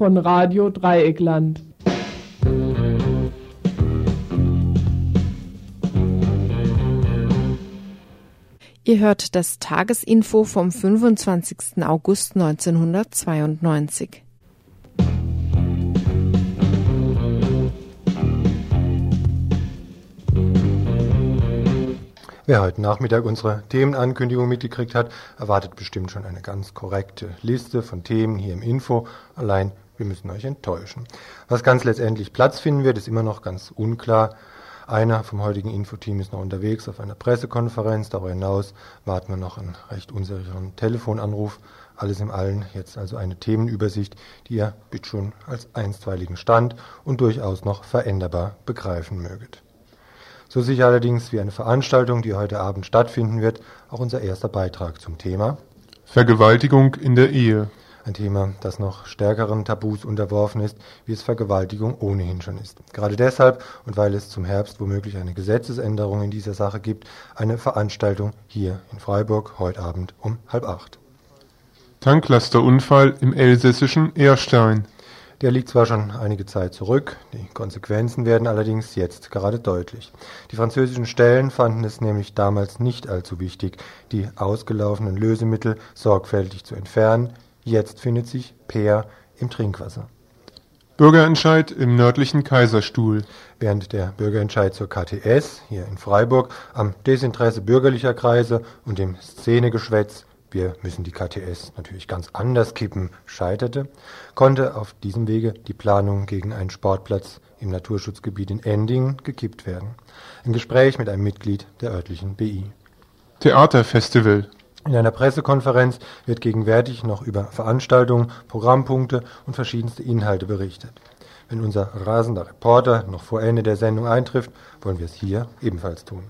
Von Radio Dreieckland. Ihr hört das Tagesinfo vom 25. August 1992. Wer heute Nachmittag unsere Themenankündigung mitgekriegt hat, erwartet bestimmt schon eine ganz korrekte Liste von Themen hier im Info. Allein, wir müssen euch enttäuschen. Was ganz letztendlich Platz finden wird, ist immer noch ganz unklar. Einer vom heutigen Infoteam ist noch unterwegs auf einer Pressekonferenz. Darüber hinaus warten wir noch einen recht unsicheren Telefonanruf. Alles im Allen jetzt also eine Themenübersicht, die ihr bitte schon als einstweiligen Stand und durchaus noch veränderbar begreifen möget. So sicher allerdings wie eine Veranstaltung, die heute Abend stattfinden wird, auch unser erster Beitrag zum Thema Vergewaltigung in der Ehe. Ein Thema, das noch stärkeren Tabus unterworfen ist, wie es Vergewaltigung ohnehin schon ist. Gerade deshalb und weil es zum Herbst womöglich eine Gesetzesänderung in dieser Sache gibt, eine Veranstaltung hier in Freiburg heute Abend um halb acht. Tanklasterunfall im elsässischen Erstein. Der liegt zwar schon einige Zeit zurück, die Konsequenzen werden allerdings jetzt gerade deutlich. Die französischen Stellen fanden es nämlich damals nicht allzu wichtig, die ausgelaufenen Lösemittel sorgfältig zu entfernen. Jetzt findet sich Peer im Trinkwasser. Bürgerentscheid im nördlichen Kaiserstuhl. Während der Bürgerentscheid zur KTS hier in Freiburg am Desinteresse bürgerlicher Kreise und dem Szenegeschwätz wir müssen die KTS natürlich ganz anders kippen, scheiterte, konnte auf diesem Wege die Planung gegen einen Sportplatz im Naturschutzgebiet in Ending gekippt werden. Ein Gespräch mit einem Mitglied der örtlichen BI. Theaterfestival. In einer Pressekonferenz wird gegenwärtig noch über Veranstaltungen, Programmpunkte und verschiedenste Inhalte berichtet. Wenn unser rasender Reporter noch vor Ende der Sendung eintrifft, wollen wir es hier ebenfalls tun.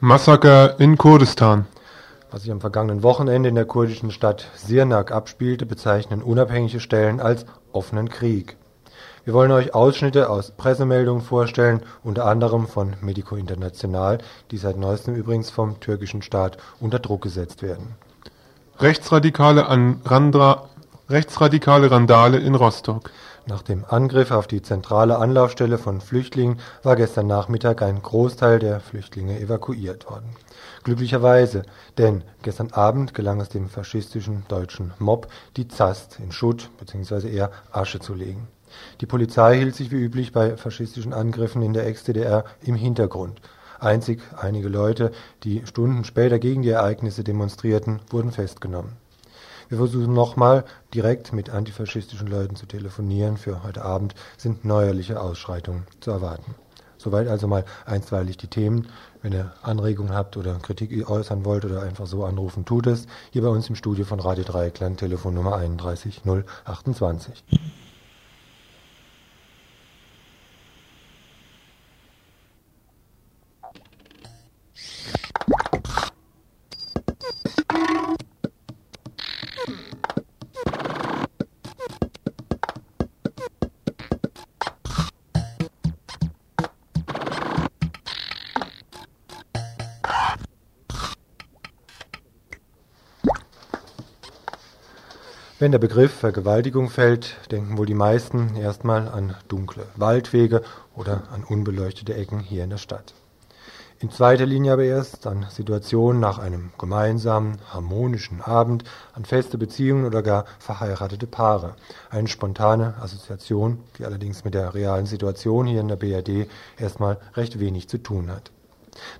Massaker in Kurdistan. Was sich am vergangenen Wochenende in der kurdischen Stadt Sirnak abspielte, bezeichnen unabhängige Stellen als offenen Krieg. Wir wollen euch Ausschnitte aus Pressemeldungen vorstellen, unter anderem von Medico International, die seit neuestem übrigens vom türkischen Staat unter Druck gesetzt werden. Rechtsradikale, an Randra, rechtsradikale Randale in Rostock. Nach dem Angriff auf die zentrale Anlaufstelle von Flüchtlingen war gestern Nachmittag ein Großteil der Flüchtlinge evakuiert worden. Glücklicherweise, denn gestern Abend gelang es dem faschistischen deutschen Mob, die Zast in Schutt bzw. eher Asche zu legen. Die Polizei hielt sich wie üblich bei faschistischen Angriffen in der Ex-DDR im Hintergrund. Einzig einige Leute, die Stunden später gegen die Ereignisse demonstrierten, wurden festgenommen. Wir versuchen nochmal direkt mit antifaschistischen Leuten zu telefonieren. Für heute Abend sind neuerliche Ausschreitungen zu erwarten. Soweit also mal einstweilig die Themen. Wenn ihr Anregungen habt oder Kritik äußern wollt oder einfach so anrufen, tut es. Hier bei uns im Studio von Radio Dreieckland, Telefonnummer 31 Wenn der Begriff Vergewaltigung fällt, denken wohl die meisten erstmal an dunkle Waldwege oder an unbeleuchtete Ecken hier in der Stadt. In zweiter Linie aber erst an Situationen nach einem gemeinsamen, harmonischen Abend, an feste Beziehungen oder gar verheiratete Paare. Eine spontane Assoziation, die allerdings mit der realen Situation hier in der BRD erstmal recht wenig zu tun hat.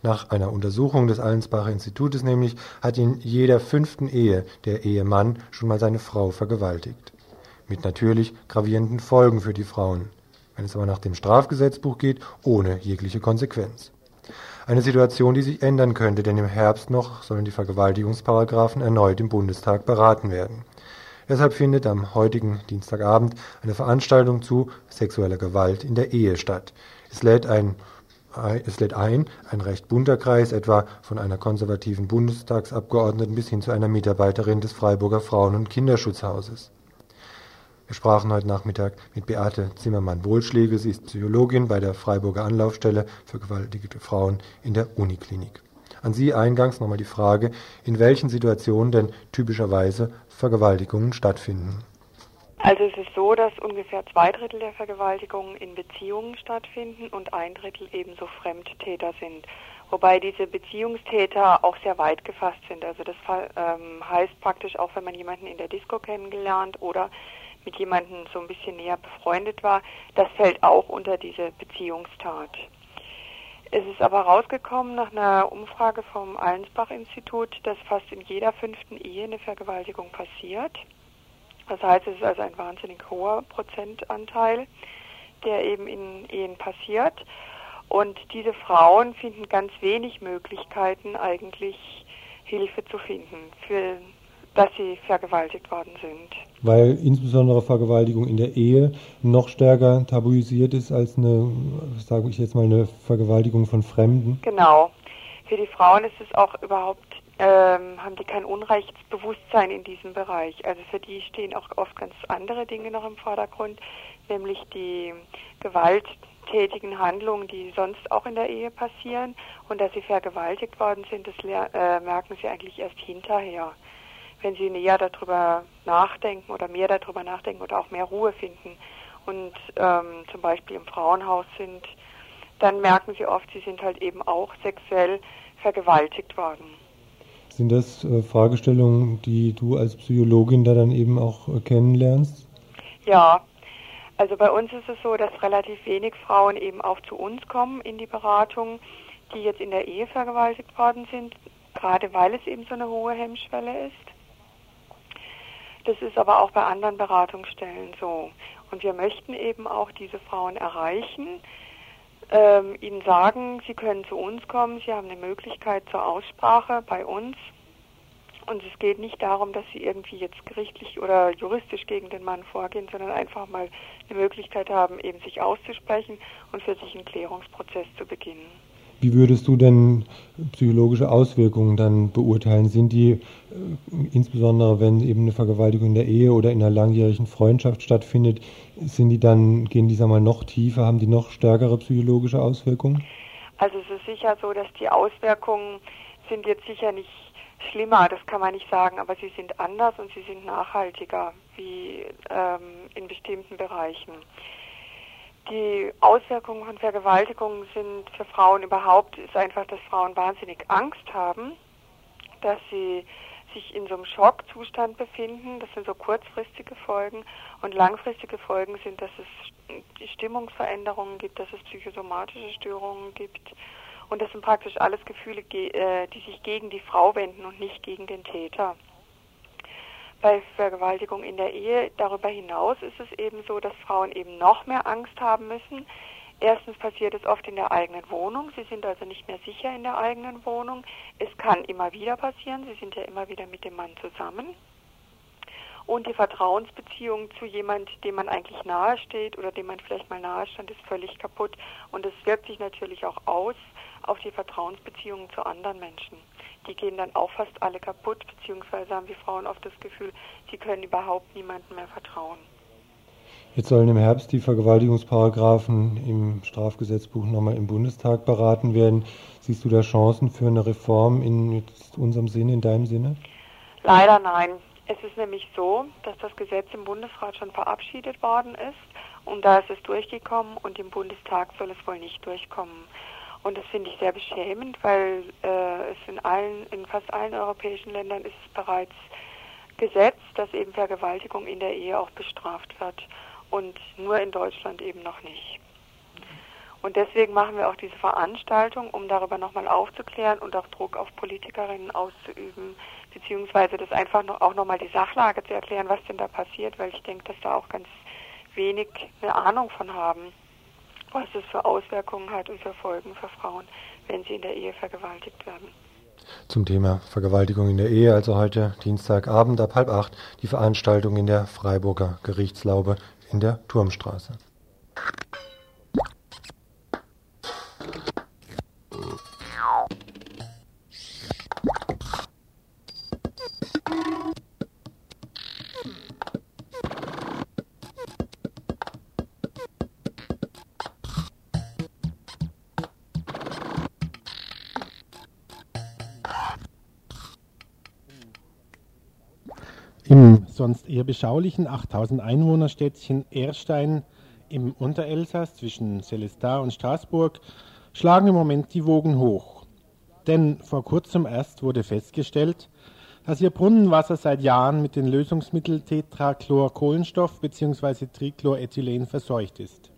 Nach einer Untersuchung des Allensbacher Institutes nämlich hat in jeder fünften Ehe der Ehemann schon mal seine Frau vergewaltigt. Mit natürlich gravierenden Folgen für die Frauen. Wenn es aber nach dem Strafgesetzbuch geht, ohne jegliche Konsequenz. Eine Situation, die sich ändern könnte, denn im Herbst noch sollen die Vergewaltigungsparagraphen erneut im Bundestag beraten werden. Deshalb findet am heutigen Dienstagabend eine Veranstaltung zu sexueller Gewalt in der Ehe statt. Es lädt ein es lädt ein, ein recht bunter Kreis, etwa von einer konservativen Bundestagsabgeordneten bis hin zu einer Mitarbeiterin des Freiburger Frauen- und Kinderschutzhauses. Wir sprachen heute Nachmittag mit Beate Zimmermann-Wohlschläge. Sie ist Psychologin bei der Freiburger Anlaufstelle für gewaltigte Frauen in der Uniklinik. An Sie eingangs nochmal die Frage, in welchen Situationen denn typischerweise Vergewaltigungen stattfinden. Also es ist so, dass ungefähr zwei Drittel der Vergewaltigungen in Beziehungen stattfinden und ein Drittel ebenso Fremdtäter sind. Wobei diese Beziehungstäter auch sehr weit gefasst sind. Also das ähm, heißt praktisch auch, wenn man jemanden in der Disco kennengelernt oder mit jemandem so ein bisschen näher befreundet war, das fällt auch unter diese Beziehungstat. Es ist aber rausgekommen nach einer Umfrage vom Allensbach-Institut, dass fast in jeder fünften Ehe eine Vergewaltigung passiert. Das heißt, es ist also ein wahnsinnig hoher Prozentanteil, der eben in Ehen passiert. Und diese Frauen finden ganz wenig Möglichkeiten, eigentlich Hilfe zu finden, für, dass sie vergewaltigt worden sind. Weil insbesondere Vergewaltigung in der Ehe noch stärker tabuisiert ist als eine, sage ich jetzt mal, eine Vergewaltigung von Fremden. Genau. Für die Frauen ist es auch überhaupt ähm, haben die kein Unrechtsbewusstsein in diesem Bereich. Also für die stehen auch oft ganz andere Dinge noch im Vordergrund, nämlich die gewalttätigen Handlungen, die sonst auch in der Ehe passieren und dass sie vergewaltigt worden sind, das äh, merken sie eigentlich erst hinterher, wenn sie näher darüber nachdenken oder mehr darüber nachdenken oder auch mehr Ruhe finden und ähm, zum Beispiel im Frauenhaus sind, dann merken sie oft, sie sind halt eben auch sexuell vergewaltigt worden. Sind das äh, Fragestellungen, die du als Psychologin da dann eben auch äh, kennenlernst? Ja, also bei uns ist es so, dass relativ wenig Frauen eben auch zu uns kommen in die Beratung, die jetzt in der Ehe vergewaltigt worden sind, gerade weil es eben so eine hohe Hemmschwelle ist. Das ist aber auch bei anderen Beratungsstellen so. Und wir möchten eben auch diese Frauen erreichen, ähm, ihnen sagen, sie können zu uns kommen, sie haben eine Möglichkeit zur Aussprache bei uns. Und es geht nicht darum, dass sie irgendwie jetzt gerichtlich oder juristisch gegen den Mann vorgehen, sondern einfach mal eine Möglichkeit haben, eben sich auszusprechen und für sich einen Klärungsprozess zu beginnen. Wie würdest du denn psychologische Auswirkungen dann beurteilen? Sind die, äh, insbesondere wenn eben eine Vergewaltigung in der Ehe oder in einer langjährigen Freundschaft stattfindet, sind die dann, gehen die sagen mal noch tiefer, haben die noch stärkere psychologische Auswirkungen? Also es ist sicher so, dass die Auswirkungen sind jetzt sicher nicht schlimmer, das kann man nicht sagen, aber sie sind anders und sie sind nachhaltiger wie ähm, in bestimmten Bereichen. Die Auswirkungen von Vergewaltigungen sind für Frauen überhaupt, ist einfach, dass Frauen wahnsinnig Angst haben, dass sie sich in so einem Schockzustand befinden. Das sind so kurzfristige Folgen. Und langfristige Folgen sind, dass es Stimmungsveränderungen gibt, dass es psychosomatische Störungen gibt. Und das sind praktisch alles Gefühle, äh, die sich gegen die Frau wenden und nicht gegen den Täter bei Vergewaltigung in der Ehe. Darüber hinaus ist es eben so, dass Frauen eben noch mehr Angst haben müssen. Erstens passiert es oft in der eigenen Wohnung. Sie sind also nicht mehr sicher in der eigenen Wohnung. Es kann immer wieder passieren. Sie sind ja immer wieder mit dem Mann zusammen. Und die Vertrauensbeziehung zu jemand, dem man eigentlich nahesteht oder dem man vielleicht mal nahestand, ist völlig kaputt. Und es wirkt sich natürlich auch aus auf die Vertrauensbeziehungen zu anderen Menschen die gehen dann auch fast alle kaputt, beziehungsweise haben die Frauen oft das Gefühl, sie können überhaupt niemandem mehr vertrauen. Jetzt sollen im Herbst die Vergewaltigungsparagraphen im Strafgesetzbuch nochmal im Bundestag beraten werden. Siehst du da Chancen für eine Reform in unserem Sinne, in deinem Sinne? Leider nein. Es ist nämlich so, dass das Gesetz im Bundesrat schon verabschiedet worden ist und da ist es durchgekommen und im Bundestag soll es wohl nicht durchkommen. Und das finde ich sehr beschämend, weil äh, es in allen, in fast allen europäischen Ländern ist es bereits Gesetz, dass eben Vergewaltigung in der Ehe auch bestraft wird und nur in Deutschland eben noch nicht. Und deswegen machen wir auch diese Veranstaltung, um darüber nochmal aufzuklären und auch Druck auf Politikerinnen auszuüben, beziehungsweise das einfach noch, auch nochmal die Sachlage zu erklären, was denn da passiert, weil ich denke, dass da auch ganz wenig eine Ahnung von haben was es für Auswirkungen hat und für Folgen für Frauen, wenn sie in der Ehe vergewaltigt werden. Zum Thema Vergewaltigung in der Ehe, also heute Dienstagabend ab halb acht, die Veranstaltung in der Freiburger Gerichtslaube in der Turmstraße. Sonst eher beschaulichen 8000 Einwohnerstädtchen Erstein im Unterelsass zwischen Celestat und Straßburg schlagen im Moment die Wogen hoch. Denn vor kurzem erst wurde festgestellt, dass ihr Brunnenwasser seit Jahren mit den Lösungsmitteln Tetrachlorkohlenstoff bzw. Trichlorethylen verseucht ist.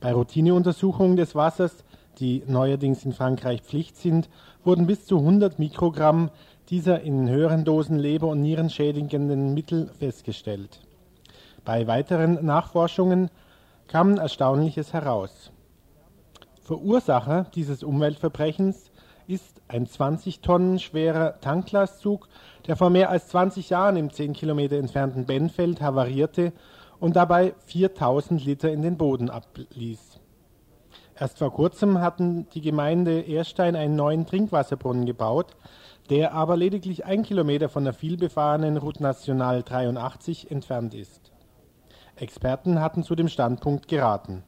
Bei Routineuntersuchungen des Wassers, die neuerdings in Frankreich Pflicht sind, wurden bis zu 100 Mikrogramm dieser in höheren Dosen Leber- und Nieren schädigenden Mittel festgestellt. Bei weiteren Nachforschungen kam Erstaunliches heraus. Verursacher dieses Umweltverbrechens ist ein 20 Tonnen schwerer Tanklastzug, der vor mehr als 20 Jahren im 10 Kilometer entfernten Benfeld havarierte und dabei 4000 Liter in den Boden abließ. Erst vor kurzem hatten die Gemeinde Erstein einen neuen Trinkwasserbrunnen gebaut, der aber lediglich ein Kilometer von der vielbefahrenen Route National 83 entfernt ist. Experten hatten zu dem Standpunkt geraten.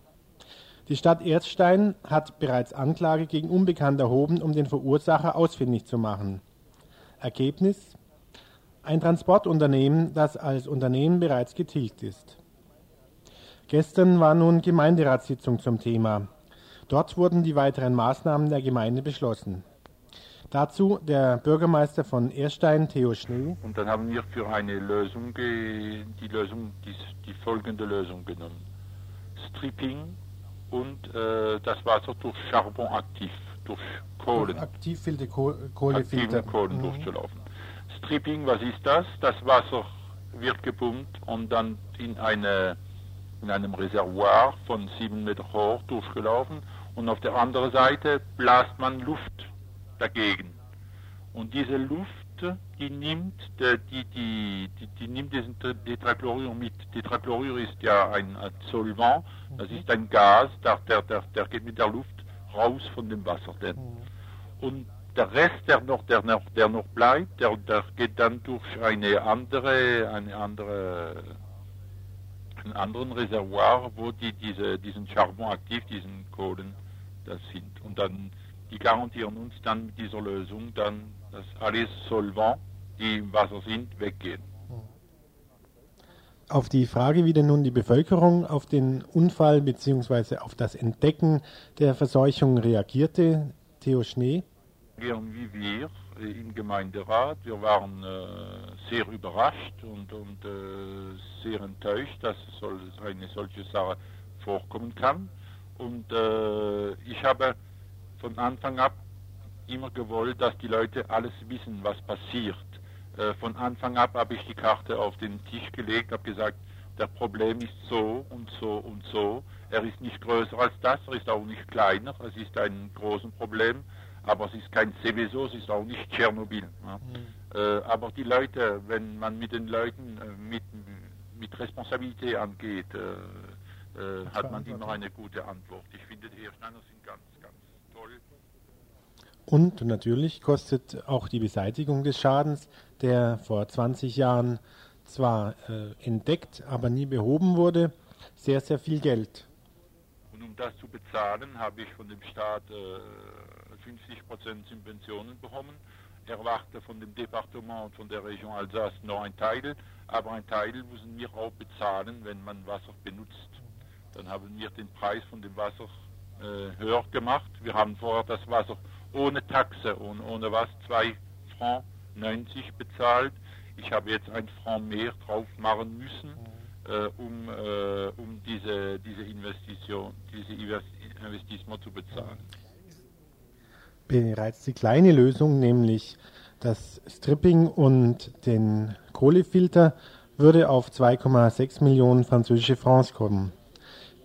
Die Stadt Erzstein hat bereits Anklage gegen Unbekannt erhoben, um den Verursacher ausfindig zu machen. Ergebnis? Ein Transportunternehmen, das als Unternehmen bereits getilgt ist. Gestern war nun Gemeinderatssitzung zum Thema. Dort wurden die weiteren Maßnahmen der Gemeinde beschlossen. Dazu der Bürgermeister von Erstein, Theo Schnee. Und dann haben wir für eine Lösung die Lösung, die, die folgende Lösung genommen. Stripping und äh, das Wasser durch Charbon aktiv, durch Kohlen. Aktiv filter Kohlefilter. Kohlen mhm. durchzulaufen. Stripping, was ist das? Das Wasser wird gepumpt und dann in, eine, in einem Reservoir von sieben Meter hoch durchgelaufen und auf der anderen Seite blast man Luft dagegen. Und diese Luft, die nimmt, die, die, die, die nimmt diesen Tetrachlorür mit. Tetrachlorür ist ja ein Solvant, das ist ein Gas, der, der, der, der geht mit der Luft raus von dem Wasser. Denn. Mhm. Und der Rest, der noch, der noch, der noch bleibt, der, der geht dann durch eine andere, eine andere, einen anderen Reservoir, wo die diese, diesen Charbon aktiv, diesen Kohlen, das sind. Und dann die garantieren uns dann mit dieser Lösung dann, dass alles Solvent, die im Wasser sind, weggehen. Auf die Frage, wie denn nun die Bevölkerung auf den Unfall bzw. auf das Entdecken der Verseuchung reagierte, Theo Schnee? Wie wir im Gemeinderat. Wir waren äh, sehr überrascht und, und äh, sehr enttäuscht, dass eine solche Sache vorkommen kann. Und äh, ich habe von Anfang ab immer gewollt, dass die Leute alles wissen, was passiert. Äh, von Anfang ab habe ich die Karte auf den Tisch gelegt, habe gesagt, der Problem ist so und so und so. Er ist nicht größer als das, er ist auch nicht kleiner, es ist ein großes Problem, aber es ist kein Seveso, es ist auch nicht Tschernobyl. Ja. Mhm. Äh, aber die Leute, wenn man mit den Leuten äh, mit, mit Responsabilität angeht, äh, äh, hat man immer eine gute Antwort. Ich finde, die Ersteiner sind ganz, ganz und natürlich kostet auch die Beseitigung des Schadens, der vor 20 Jahren zwar äh, entdeckt, aber nie behoben wurde, sehr, sehr viel Geld. Und um das zu bezahlen, habe ich von dem Staat äh, 50% Subventionen bekommen. Erwarte von dem Departement und von der Region Alsace noch ein Teil, aber ein Teil müssen wir auch bezahlen, wenn man Wasser benutzt. Dann haben wir den Preis von dem Wasser äh, höher gemacht. Wir haben vorher das Wasser ohne Taxe und ohne was 2 Franc 90 bezahlt. Ich habe jetzt ein Franc mehr drauf machen müssen, äh, um, äh, um diese, diese Investition, diese Investition zu bezahlen. Bereits die kleine Lösung, nämlich das Stripping und den Kohlefilter, würde auf 2,6 Millionen französische Francs kommen.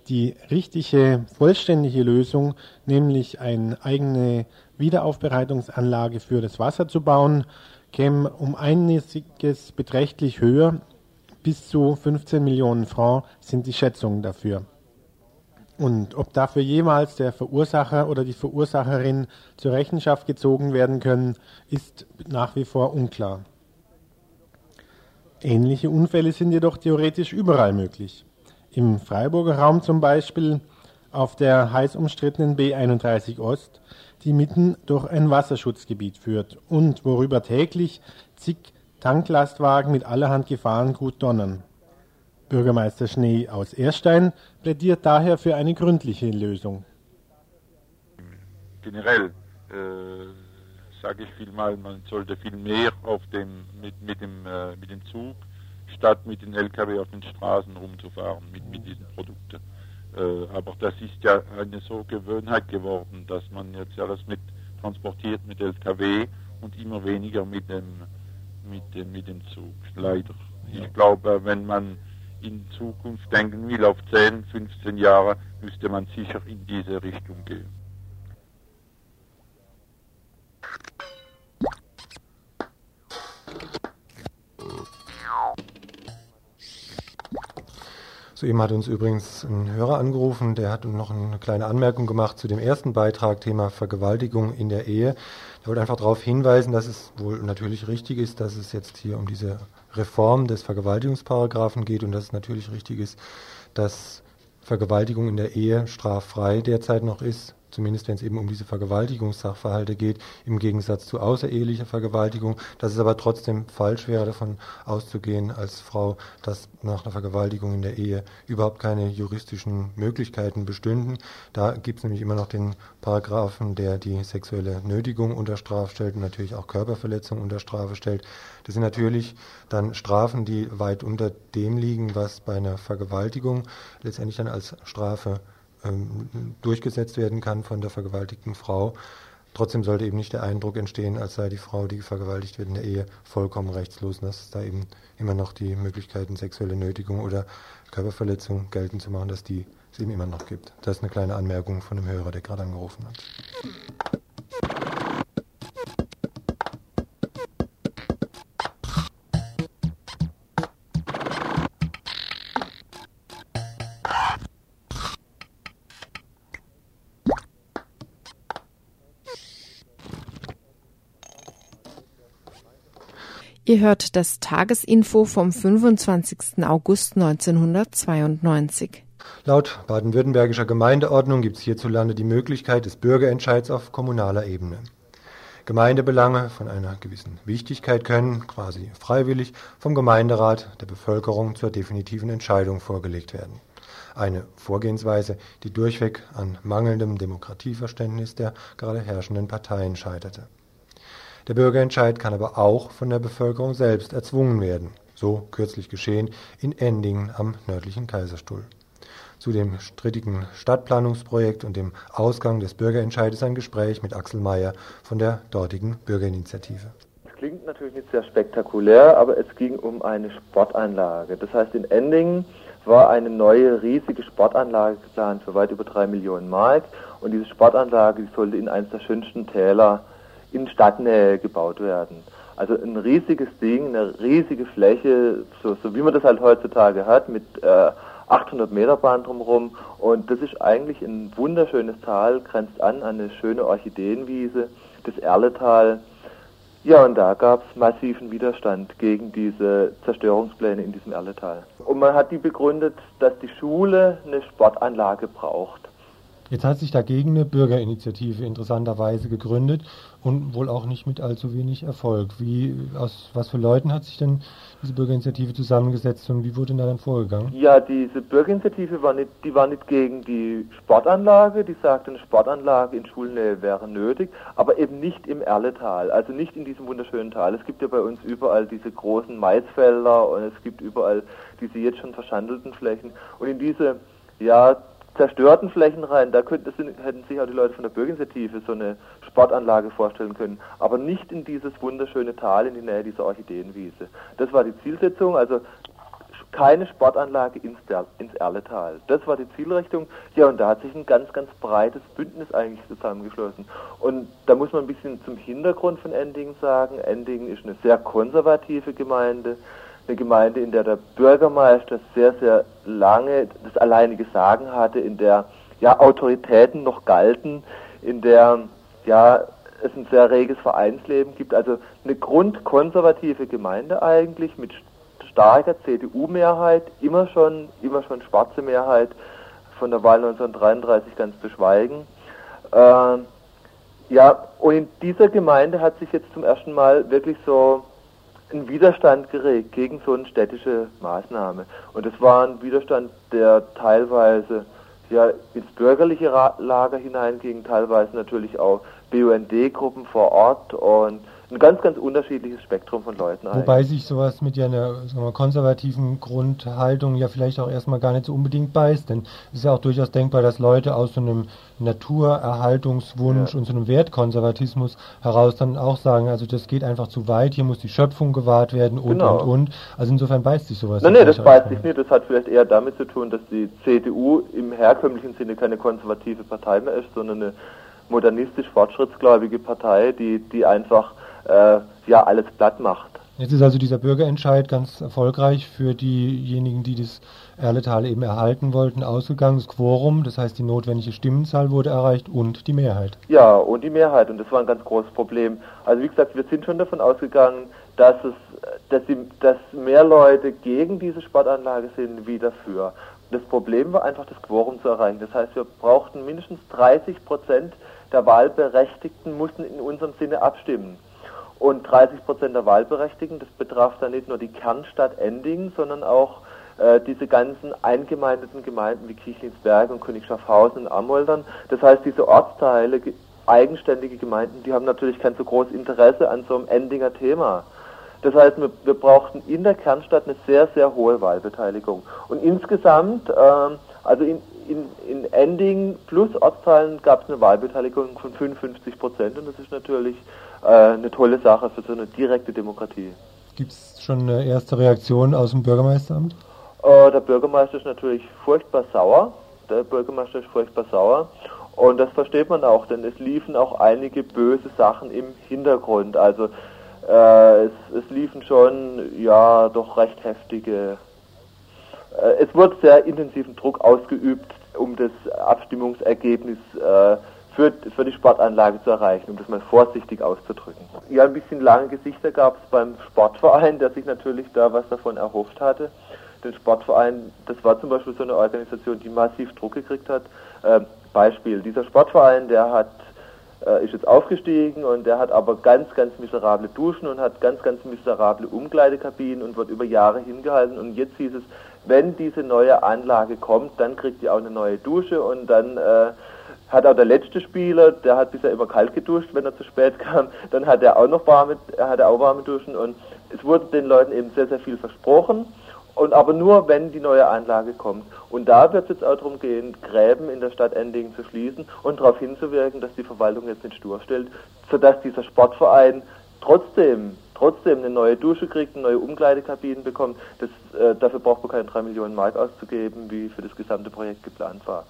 Die richtige, vollständige Lösung, nämlich eine eigene Wiederaufbereitungsanlage für das Wasser zu bauen, käme um einiges beträchtlich höher. Bis zu 15 Millionen Francs sind die Schätzungen dafür. Und ob dafür jemals der Verursacher oder die Verursacherin zur Rechenschaft gezogen werden können, ist nach wie vor unklar. Ähnliche Unfälle sind jedoch theoretisch überall möglich. Im Freiburger Raum zum Beispiel auf der heiß umstrittenen B31 Ost die mitten durch ein Wasserschutzgebiet führt und worüber täglich zig Tanklastwagen mit allerhand Gefahrengut donnern. Bürgermeister Schnee aus Erstein plädiert daher für eine gründliche Lösung. Generell äh, sage ich vielmal, man sollte viel mehr auf dem, mit, mit, dem, äh, mit dem Zug statt mit den LKW auf den Straßen rumzufahren mit, mit diesen Produkten. Äh, aber das ist ja eine so Gewohnheit geworden, dass man jetzt alles mit transportiert mit LKW und immer weniger mit dem, mit dem, mit dem Zug, leider. Ich glaube, wenn man in Zukunft denken will, auf 10, 15 Jahre, müsste man sicher in diese Richtung gehen. Soeben hat uns übrigens ein Hörer angerufen, der hat noch eine kleine Anmerkung gemacht zu dem ersten Beitrag, Thema Vergewaltigung in der Ehe. Er wollte einfach darauf hinweisen, dass es wohl natürlich richtig ist, dass es jetzt hier um diese Reform des Vergewaltigungsparagraphen geht und dass es natürlich richtig ist, dass Vergewaltigung in der Ehe straffrei derzeit noch ist zumindest wenn es eben um diese Vergewaltigungssachverhalte geht, im Gegensatz zu außerehelicher Vergewaltigung, dass es aber trotzdem falsch wäre, davon auszugehen als Frau, dass nach einer Vergewaltigung in der Ehe überhaupt keine juristischen Möglichkeiten bestünden. Da gibt es nämlich immer noch den Paragraphen, der die sexuelle Nötigung unter Strafe stellt und natürlich auch Körperverletzung unter Strafe stellt. Das sind natürlich dann Strafen, die weit unter dem liegen, was bei einer Vergewaltigung letztendlich dann als Strafe durchgesetzt werden kann von der vergewaltigten Frau. Trotzdem sollte eben nicht der Eindruck entstehen, als sei die Frau, die vergewaltigt wird in der Ehe, vollkommen rechtslos und dass da eben immer noch die Möglichkeiten sexuelle Nötigung oder Körperverletzung geltend zu machen, dass die es eben immer noch gibt. Das ist eine kleine Anmerkung von dem Hörer, der gerade angerufen hat. Ihr hört das Tagesinfo vom 25. August 1992. Laut baden-württembergischer Gemeindeordnung gibt es hierzulande die Möglichkeit des Bürgerentscheids auf kommunaler Ebene. Gemeindebelange von einer gewissen Wichtigkeit können, quasi freiwillig, vom Gemeinderat der Bevölkerung zur definitiven Entscheidung vorgelegt werden. Eine Vorgehensweise, die durchweg an mangelndem Demokratieverständnis der gerade herrschenden Parteien scheiterte. Der Bürgerentscheid kann aber auch von der Bevölkerung selbst erzwungen werden, so kürzlich geschehen in Endingen am nördlichen Kaiserstuhl. Zu dem strittigen Stadtplanungsprojekt und dem Ausgang des Bürgerentscheides ein Gespräch mit Axel Mayer von der dortigen Bürgerinitiative. Es klingt natürlich nicht sehr spektakulär, aber es ging um eine Sportanlage. Das heißt, in Endingen war eine neue riesige Sportanlage geplant für weit über drei Millionen Mark und diese Sportanlage die sollte in eines der schönsten Täler in Stadtnähe gebaut werden. Also ein riesiges Ding, eine riesige Fläche, so, so wie man das halt heutzutage hat, mit äh, 800 Meter Bahn drumherum. Und das ist eigentlich ein wunderschönes Tal, grenzt an an eine schöne Orchideenwiese, das Erletal. Ja, und da gab es massiven Widerstand gegen diese Zerstörungspläne in diesem Erletal. Und man hat die begründet, dass die Schule eine Sportanlage braucht. Jetzt hat sich dagegen eine Bürgerinitiative interessanterweise gegründet und wohl auch nicht mit allzu wenig Erfolg. Wie, aus was für Leuten hat sich denn diese Bürgerinitiative zusammengesetzt und wie wurde da dann vorgegangen? Ja, diese Bürgerinitiative war nicht, die war nicht gegen die Sportanlage, die sagte, eine Sportanlage in Schulnähe wäre nötig, aber eben nicht im Erletal, also nicht in diesem wunderschönen Tal. Es gibt ja bei uns überall diese großen Maisfelder und es gibt überall diese jetzt schon verschandelten Flächen und in diese ja, zerstörten Flächen rein. Da könnte, hätten sich auch die Leute von der Bürgerinitiative so eine Sportanlage vorstellen können, aber nicht in dieses wunderschöne Tal in die Nähe dieser Orchideenwiese. Das war die Zielsetzung, also keine Sportanlage ins, ins Erletal. Das war die Zielrichtung. Ja, und da hat sich ein ganz, ganz breites Bündnis eigentlich zusammengeschlossen. Und da muss man ein bisschen zum Hintergrund von Endingen sagen. Endingen ist eine sehr konservative Gemeinde eine Gemeinde, in der der Bürgermeister sehr, sehr lange das alleinige Sagen hatte, in der ja Autoritäten noch galten, in der ja es ein sehr reges Vereinsleben gibt, also eine grundkonservative Gemeinde eigentlich mit starker CDU-Mehrheit, immer schon, immer schon schwarze Mehrheit, von der Wahl 1933 ganz zu schweigen. Äh, ja, und in dieser Gemeinde hat sich jetzt zum ersten Mal wirklich so einen Widerstand geregt gegen so eine städtische Maßnahme. Und es war ein Widerstand, der teilweise ja ins bürgerliche Lager hineinging, teilweise natürlich auch BUND-Gruppen vor Ort und ein ganz, ganz unterschiedliches Spektrum von Leuten. Wobei eigentlich. sich sowas mit ja einer wir, konservativen Grundhaltung ja vielleicht auch erstmal gar nicht so unbedingt beißt, denn es ist ja auch durchaus denkbar, dass Leute aus so einem Naturerhaltungswunsch ja. und so einem Wertkonservatismus heraus dann auch sagen, also das geht einfach zu weit, hier muss die Schöpfung gewahrt werden und genau. und und. Also insofern beißt sich sowas. Nein, nein, das beißt sich nicht. Das hat vielleicht eher damit zu tun, dass die CDU im herkömmlichen Sinne keine konservative Partei mehr ist, sondern eine modernistisch fortschrittsgläubige Partei, die, die einfach äh, ja alles platt macht. Jetzt ist also dieser Bürgerentscheid ganz erfolgreich für diejenigen, die das Erletal eben erhalten wollten, ausgegangen. Das Quorum, das heißt die notwendige Stimmenzahl wurde erreicht und die Mehrheit. Ja, und die Mehrheit und das war ein ganz großes Problem. Also wie gesagt, wir sind schon davon ausgegangen, dass es, dass, die, dass mehr Leute gegen diese Sportanlage sind wie dafür. Das Problem war einfach, das Quorum zu erreichen. Das heißt, wir brauchten mindestens 30 Prozent der Wahlberechtigten mussten in unserem Sinne abstimmen. Und 30 Prozent der Wahlberechtigten, das betraf dann nicht nur die Kernstadt Ending, sondern auch äh, diese ganzen eingemeindeten Gemeinden wie Kichlinsberg und Königschaffhausen und Amoldern. Das heißt, diese Ortsteile, eigenständige Gemeinden, die haben natürlich kein so großes Interesse an so einem Endinger Thema. Das heißt, wir, wir brauchten in der Kernstadt eine sehr, sehr hohe Wahlbeteiligung. Und insgesamt, äh, also in, in, in Ending plus Ortsteilen gab es eine Wahlbeteiligung von 55 Prozent und das ist natürlich äh, eine tolle Sache für so eine direkte Demokratie. Gibt es schon eine erste Reaktion aus dem Bürgermeisteramt? Äh, der Bürgermeister ist natürlich furchtbar sauer. Der Bürgermeister ist furchtbar sauer. Und das versteht man auch, denn es liefen auch einige böse Sachen im Hintergrund. Also äh, es, es, liefen schon, ja, doch recht heftige. Äh, es wurde sehr intensiven Druck ausgeübt, um das Abstimmungsergebnis äh, für, für die Sportanlage zu erreichen, um das mal vorsichtig auszudrücken. Ja, ein bisschen lange Gesichter gab es beim Sportverein, der sich natürlich da was davon erhofft hatte. Den Sportverein, das war zum Beispiel so eine Organisation, die massiv Druck gekriegt hat. Äh, Beispiel, dieser Sportverein, der hat äh, ist jetzt aufgestiegen und der hat aber ganz, ganz miserable Duschen und hat ganz, ganz miserable Umkleidekabinen und wird über Jahre hingehalten und jetzt hieß es, wenn diese neue Anlage kommt, dann kriegt ihr auch eine neue Dusche und dann äh, hat auch der letzte Spieler, der hat bisher immer kalt geduscht, wenn er zu spät kam, dann hat er auch noch warme, er hatte auch warme Duschen und es wurde den Leuten eben sehr, sehr viel versprochen und aber nur, wenn die neue Anlage kommt. Und da wird es jetzt auch darum gehen, Gräben in der Stadt Endingen zu schließen und darauf hinzuwirken, dass die Verwaltung jetzt nicht stur stellt, sodass dieser Sportverein trotzdem trotzdem eine neue Dusche kriegt, eine neue Umkleidekabinen bekommt. Das, äh, dafür braucht man keine drei Millionen Mark auszugeben, wie für das gesamte Projekt geplant war.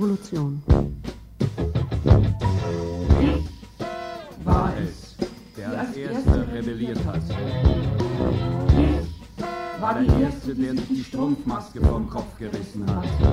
Revolution. Ich war es, der als Erster rebelliert hat. Ich war der Erste, der sich die Strumpfmaske vom Kopf gerissen hat.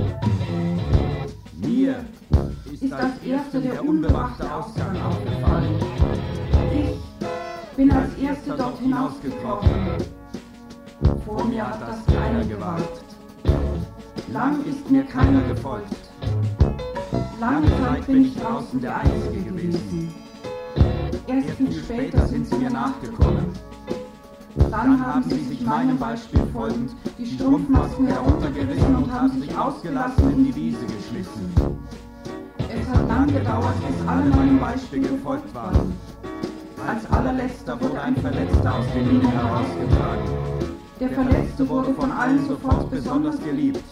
Waren. Als allerletzter wurde ein Verletzter aus den Minen herausgetragen. Der Verletzte wurde von allen sofort besonders geliebt.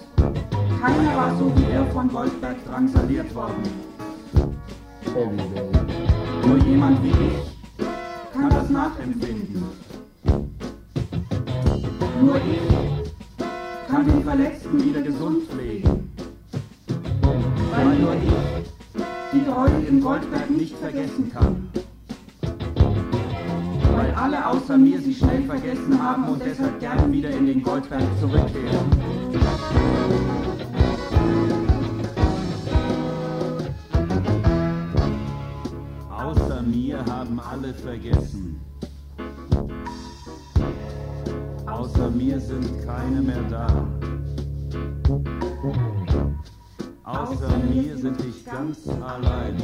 Außer mir sind ich ganz allein.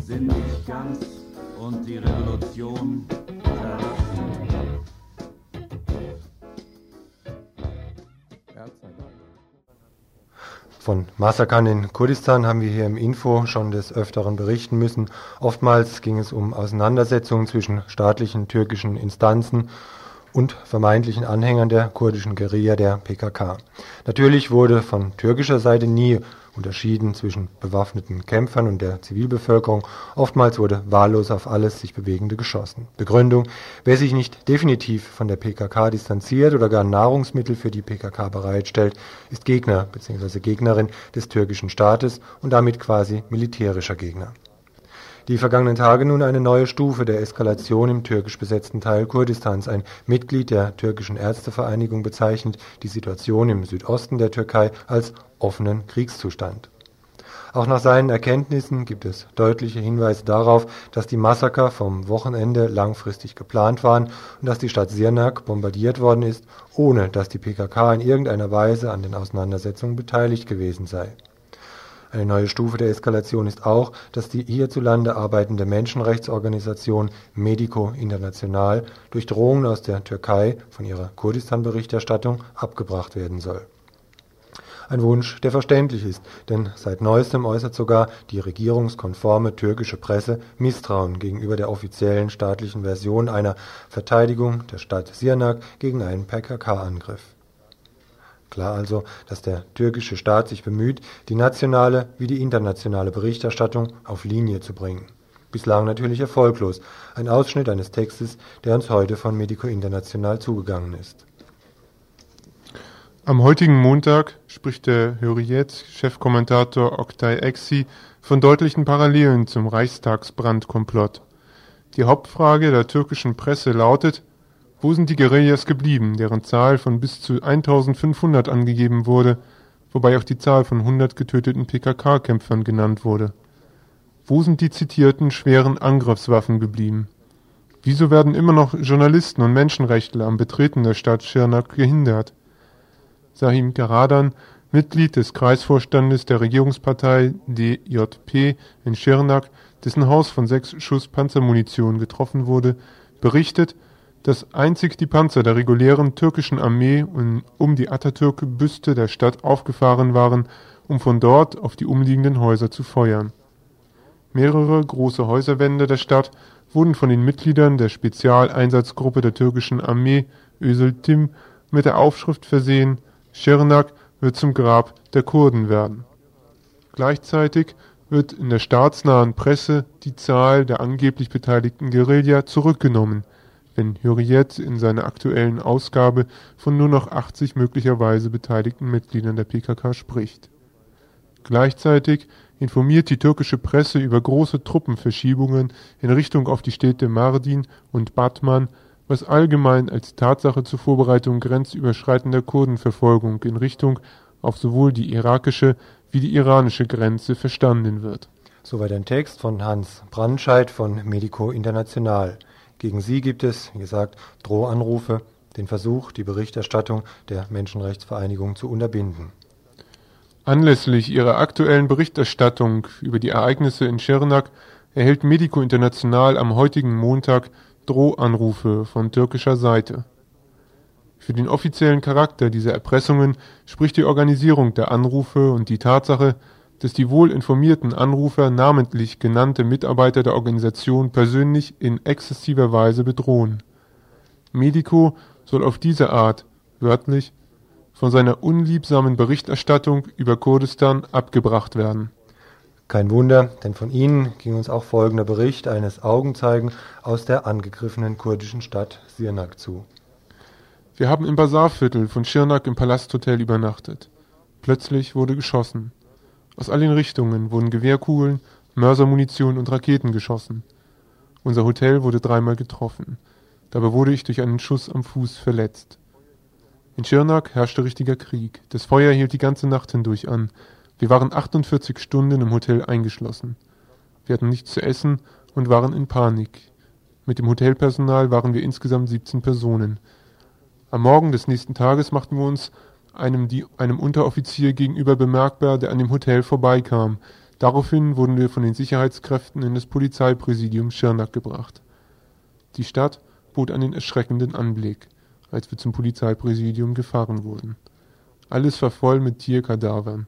Sind ich ganz und die Revolution verlassen. Von Massakern in Kurdistan haben wir hier im Info schon des Öfteren berichten müssen. Oftmals ging es um Auseinandersetzungen zwischen staatlichen türkischen Instanzen und vermeintlichen Anhängern der kurdischen Guerilla der PKK. Natürlich wurde von türkischer Seite nie unterschieden zwischen bewaffneten Kämpfern und der Zivilbevölkerung. Oftmals wurde wahllos auf alles sich Bewegende geschossen. Begründung, wer sich nicht definitiv von der PKK distanziert oder gar Nahrungsmittel für die PKK bereitstellt, ist Gegner bzw. Gegnerin des türkischen Staates und damit quasi militärischer Gegner. Die vergangenen Tage nun eine neue Stufe der Eskalation im türkisch besetzten Teil Kurdistans. Ein Mitglied der türkischen Ärztevereinigung bezeichnet die Situation im Südosten der Türkei als offenen Kriegszustand. Auch nach seinen Erkenntnissen gibt es deutliche Hinweise darauf, dass die Massaker vom Wochenende langfristig geplant waren und dass die Stadt Sirnak bombardiert worden ist, ohne dass die PKK in irgendeiner Weise an den Auseinandersetzungen beteiligt gewesen sei. Eine neue Stufe der Eskalation ist auch, dass die hierzulande arbeitende Menschenrechtsorganisation Medico International durch Drohungen aus der Türkei von ihrer Kurdistan-Berichterstattung abgebracht werden soll. Ein Wunsch, der verständlich ist, denn seit neuestem äußert sogar die regierungskonforme türkische Presse Misstrauen gegenüber der offiziellen staatlichen Version einer Verteidigung der Stadt Sirnak gegen einen PKK-Angriff. Klar also, dass der türkische Staat sich bemüht, die nationale wie die internationale Berichterstattung auf Linie zu bringen. Bislang natürlich erfolglos. Ein Ausschnitt eines Textes, der uns heute von Medico International zugegangen ist. Am heutigen Montag spricht der Hürriyet-Chefkommentator Oktay Eksi von deutlichen Parallelen zum Reichstagsbrandkomplott. Die Hauptfrage der türkischen Presse lautet, wo sind die Guerillas geblieben, deren Zahl von bis zu 1500 angegeben wurde, wobei auch die Zahl von 100 getöteten PKK-Kämpfern genannt wurde? Wo sind die zitierten schweren Angriffswaffen geblieben? Wieso werden immer noch Journalisten und Menschenrechtler am Betreten der Stadt Schirnak gehindert? Sahim Karadan, Mitglied des Kreisvorstandes der Regierungspartei DJP in Schirnak, dessen Haus von sechs Schuss Panzermunition getroffen wurde, berichtet, dass einzig die Panzer der regulären türkischen Armee um die Atatürk-Büste der Stadt aufgefahren waren, um von dort auf die umliegenden Häuser zu feuern. Mehrere große Häuserwände der Stadt wurden von den Mitgliedern der Spezialeinsatzgruppe der türkischen Armee Öseltim mit der Aufschrift versehen Schirnak wird zum Grab der Kurden werden. Gleichzeitig wird in der staatsnahen Presse die Zahl der angeblich beteiligten Guerilla zurückgenommen wenn Hürriyet in seiner aktuellen Ausgabe von nur noch 80 möglicherweise beteiligten Mitgliedern der PKK spricht. Gleichzeitig informiert die türkische Presse über große Truppenverschiebungen in Richtung auf die Städte Mardin und Batman, was allgemein als Tatsache zur Vorbereitung grenzüberschreitender Kurdenverfolgung in Richtung auf sowohl die irakische wie die iranische Grenze verstanden wird. Soweit ein Text von Hans Brandscheid von Medico International. Gegen sie gibt es, wie gesagt, Drohanrufe, den Versuch, die Berichterstattung der Menschenrechtsvereinigung zu unterbinden. Anlässlich ihrer aktuellen Berichterstattung über die Ereignisse in Schirnak erhält Medico International am heutigen Montag Drohanrufe von türkischer Seite. Für den offiziellen Charakter dieser Erpressungen spricht die Organisierung der Anrufe und die Tatsache, dass die wohl informierten Anrufer namentlich genannte Mitarbeiter der Organisation persönlich in exzessiver Weise bedrohen. Medico soll auf diese Art, wörtlich, von seiner unliebsamen Berichterstattung über Kurdistan abgebracht werden. Kein Wunder, denn von ihnen ging uns auch folgender Bericht eines Augenzeugen aus der angegriffenen kurdischen Stadt Sirnak zu. Wir haben im Bazarviertel von Schirnak im Palasthotel übernachtet. Plötzlich wurde geschossen. Aus allen Richtungen wurden Gewehrkugeln, Mörsermunition und Raketen geschossen. Unser Hotel wurde dreimal getroffen. Dabei wurde ich durch einen Schuss am Fuß verletzt. In Schirnak herrschte richtiger Krieg. Das Feuer hielt die ganze Nacht hindurch an. Wir waren 48 Stunden im Hotel eingeschlossen. Wir hatten nichts zu essen und waren in Panik. Mit dem Hotelpersonal waren wir insgesamt 17 Personen. Am Morgen des nächsten Tages machten wir uns einem, einem Unteroffizier gegenüber bemerkbar, der an dem Hotel vorbeikam. Daraufhin wurden wir von den Sicherheitskräften in das Polizeipräsidium Schirnak gebracht. Die Stadt bot einen erschreckenden Anblick, als wir zum Polizeipräsidium gefahren wurden. Alles war voll mit Tierkadavern.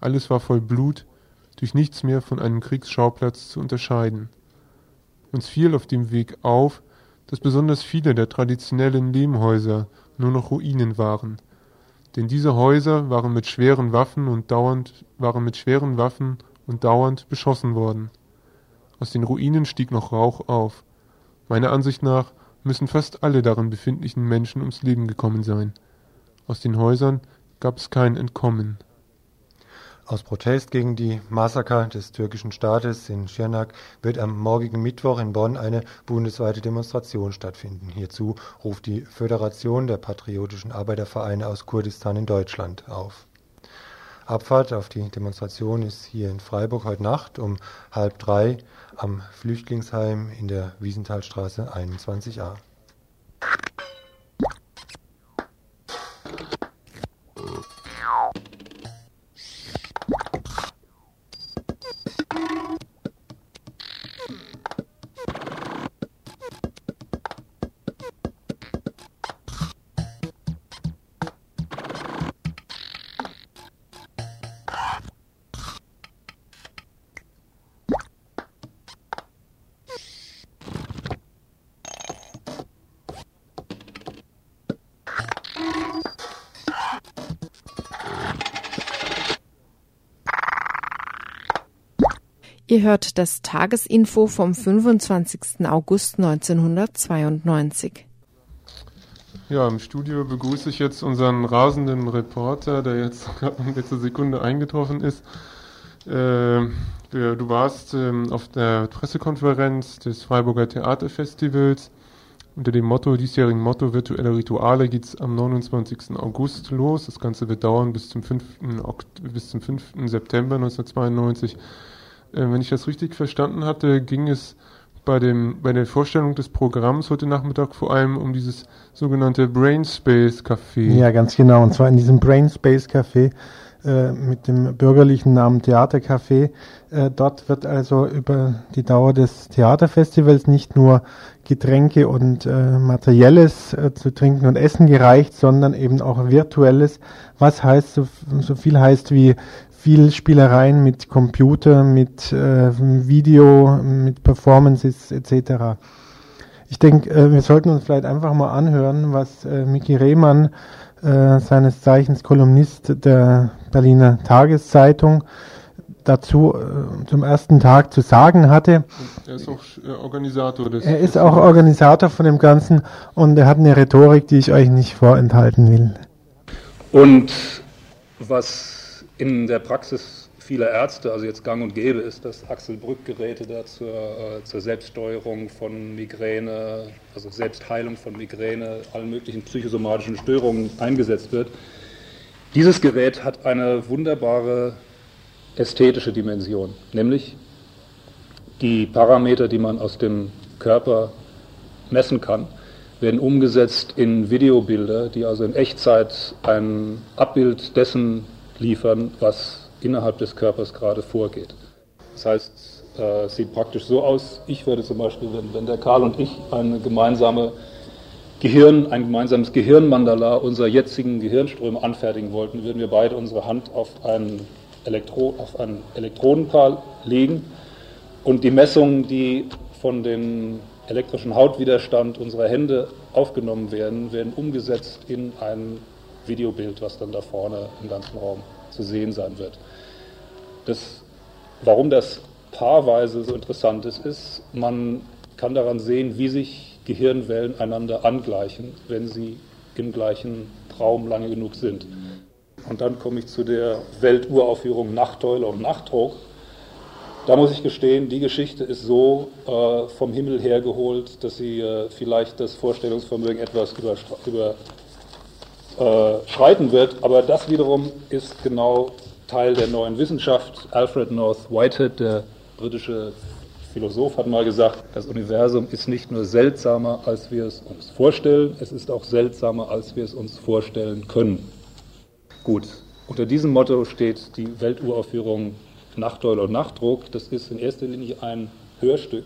Alles war voll Blut, durch nichts mehr von einem Kriegsschauplatz zu unterscheiden. Uns fiel auf dem Weg auf, dass besonders viele der traditionellen Lehmhäuser nur noch Ruinen waren. Denn diese Häuser waren mit schweren Waffen und dauernd waren mit schweren Waffen und dauernd beschossen worden. Aus den Ruinen stieg noch Rauch auf. Meiner Ansicht nach müssen fast alle darin befindlichen Menschen ums Leben gekommen sein. Aus den Häusern gab es kein Entkommen. Aus Protest gegen die Massaker des türkischen Staates in Schirnak wird am morgigen Mittwoch in Bonn eine bundesweite Demonstration stattfinden. Hierzu ruft die Föderation der patriotischen Arbeitervereine aus Kurdistan in Deutschland auf. Abfahrt auf die Demonstration ist hier in Freiburg heute Nacht um halb drei am Flüchtlingsheim in der Wiesenthalstraße 21a. Ihr hört das Tagesinfo vom 25. August 1992. Ja, im Studio begrüße ich jetzt unseren rasenden Reporter, der jetzt gerade in letzter Sekunde eingetroffen ist. Äh, du warst ähm, auf der Pressekonferenz des Freiburger Theaterfestivals. Unter dem Motto, diesjährigen Motto Virtuelle Rituale geht es am 29. August los. Das Ganze wird dauern bis zum 5. bis zum 5. September 1992. Äh, wenn ich das richtig verstanden hatte, ging es bei, dem, bei der Vorstellung des Programms heute Nachmittag vor allem um dieses sogenannte Brainspace Café. Ja, ganz genau. Und zwar in diesem Brainspace Café äh, mit dem bürgerlichen Namen Theatercafé. Äh, dort wird also über die Dauer des Theaterfestivals nicht nur Getränke und äh, Materielles äh, zu trinken und essen gereicht, sondern eben auch Virtuelles, was heißt so, so viel heißt wie viel Spielereien mit Computer, mit äh, Video, mit Performances etc. Ich denke, äh, wir sollten uns vielleicht einfach mal anhören, was äh, Miki Rehmann, äh, seines Zeichens Kolumnist der Berliner Tageszeitung, dazu äh, zum ersten Tag zu sagen hatte. Er ist auch äh, Organisator des. Er ist auch Organisator von dem Ganzen und er hat eine Rhetorik, die ich euch nicht vorenthalten will. Und was in der Praxis vieler Ärzte, also jetzt gang und gäbe ist, dass Achselbrückgeräte da zur, äh, zur Selbststeuerung von Migräne, also Selbstheilung von Migräne, allen möglichen psychosomatischen Störungen eingesetzt wird. Dieses Gerät hat eine wunderbare ästhetische Dimension, nämlich die Parameter, die man aus dem Körper messen kann, werden umgesetzt in Videobilder, die also in Echtzeit ein Abbild dessen liefern, was innerhalb des Körpers gerade vorgeht. Das heißt, äh, sieht praktisch so aus, ich würde zum Beispiel, wenn, wenn der Karl und ich eine gemeinsame Gehirn, ein gemeinsames Gehirnmandala unserer jetzigen Gehirnströme anfertigen wollten, würden wir beide unsere Hand auf ein, Elektro, auf ein Elektronenpaar legen und die Messungen, die von dem elektrischen Hautwiderstand unserer Hände aufgenommen werden, werden umgesetzt in ein Videobild, was dann da vorne im ganzen Raum zu sehen sein wird. Das, warum das paarweise so interessant ist, ist, man kann daran sehen, wie sich Gehirnwellen einander angleichen, wenn sie im gleichen Raum lange genug sind. Und dann komme ich zu der Welturaufführung Nachteule und Nachtdruck. Da muss ich gestehen, die Geschichte ist so äh, vom Himmel hergeholt, dass sie äh, vielleicht das Vorstellungsvermögen etwas überschreiten äh, wird. Aber das wiederum ist genau Teil der neuen Wissenschaft. Alfred North Whitehead, der britische Philosoph, hat mal gesagt, das Universum ist nicht nur seltsamer, als wir es uns vorstellen, es ist auch seltsamer, als wir es uns vorstellen können. Gut, unter diesem Motto steht die Welturaufführung Nachteule und Nachtdruck. Das ist in erster Linie ein Hörstück.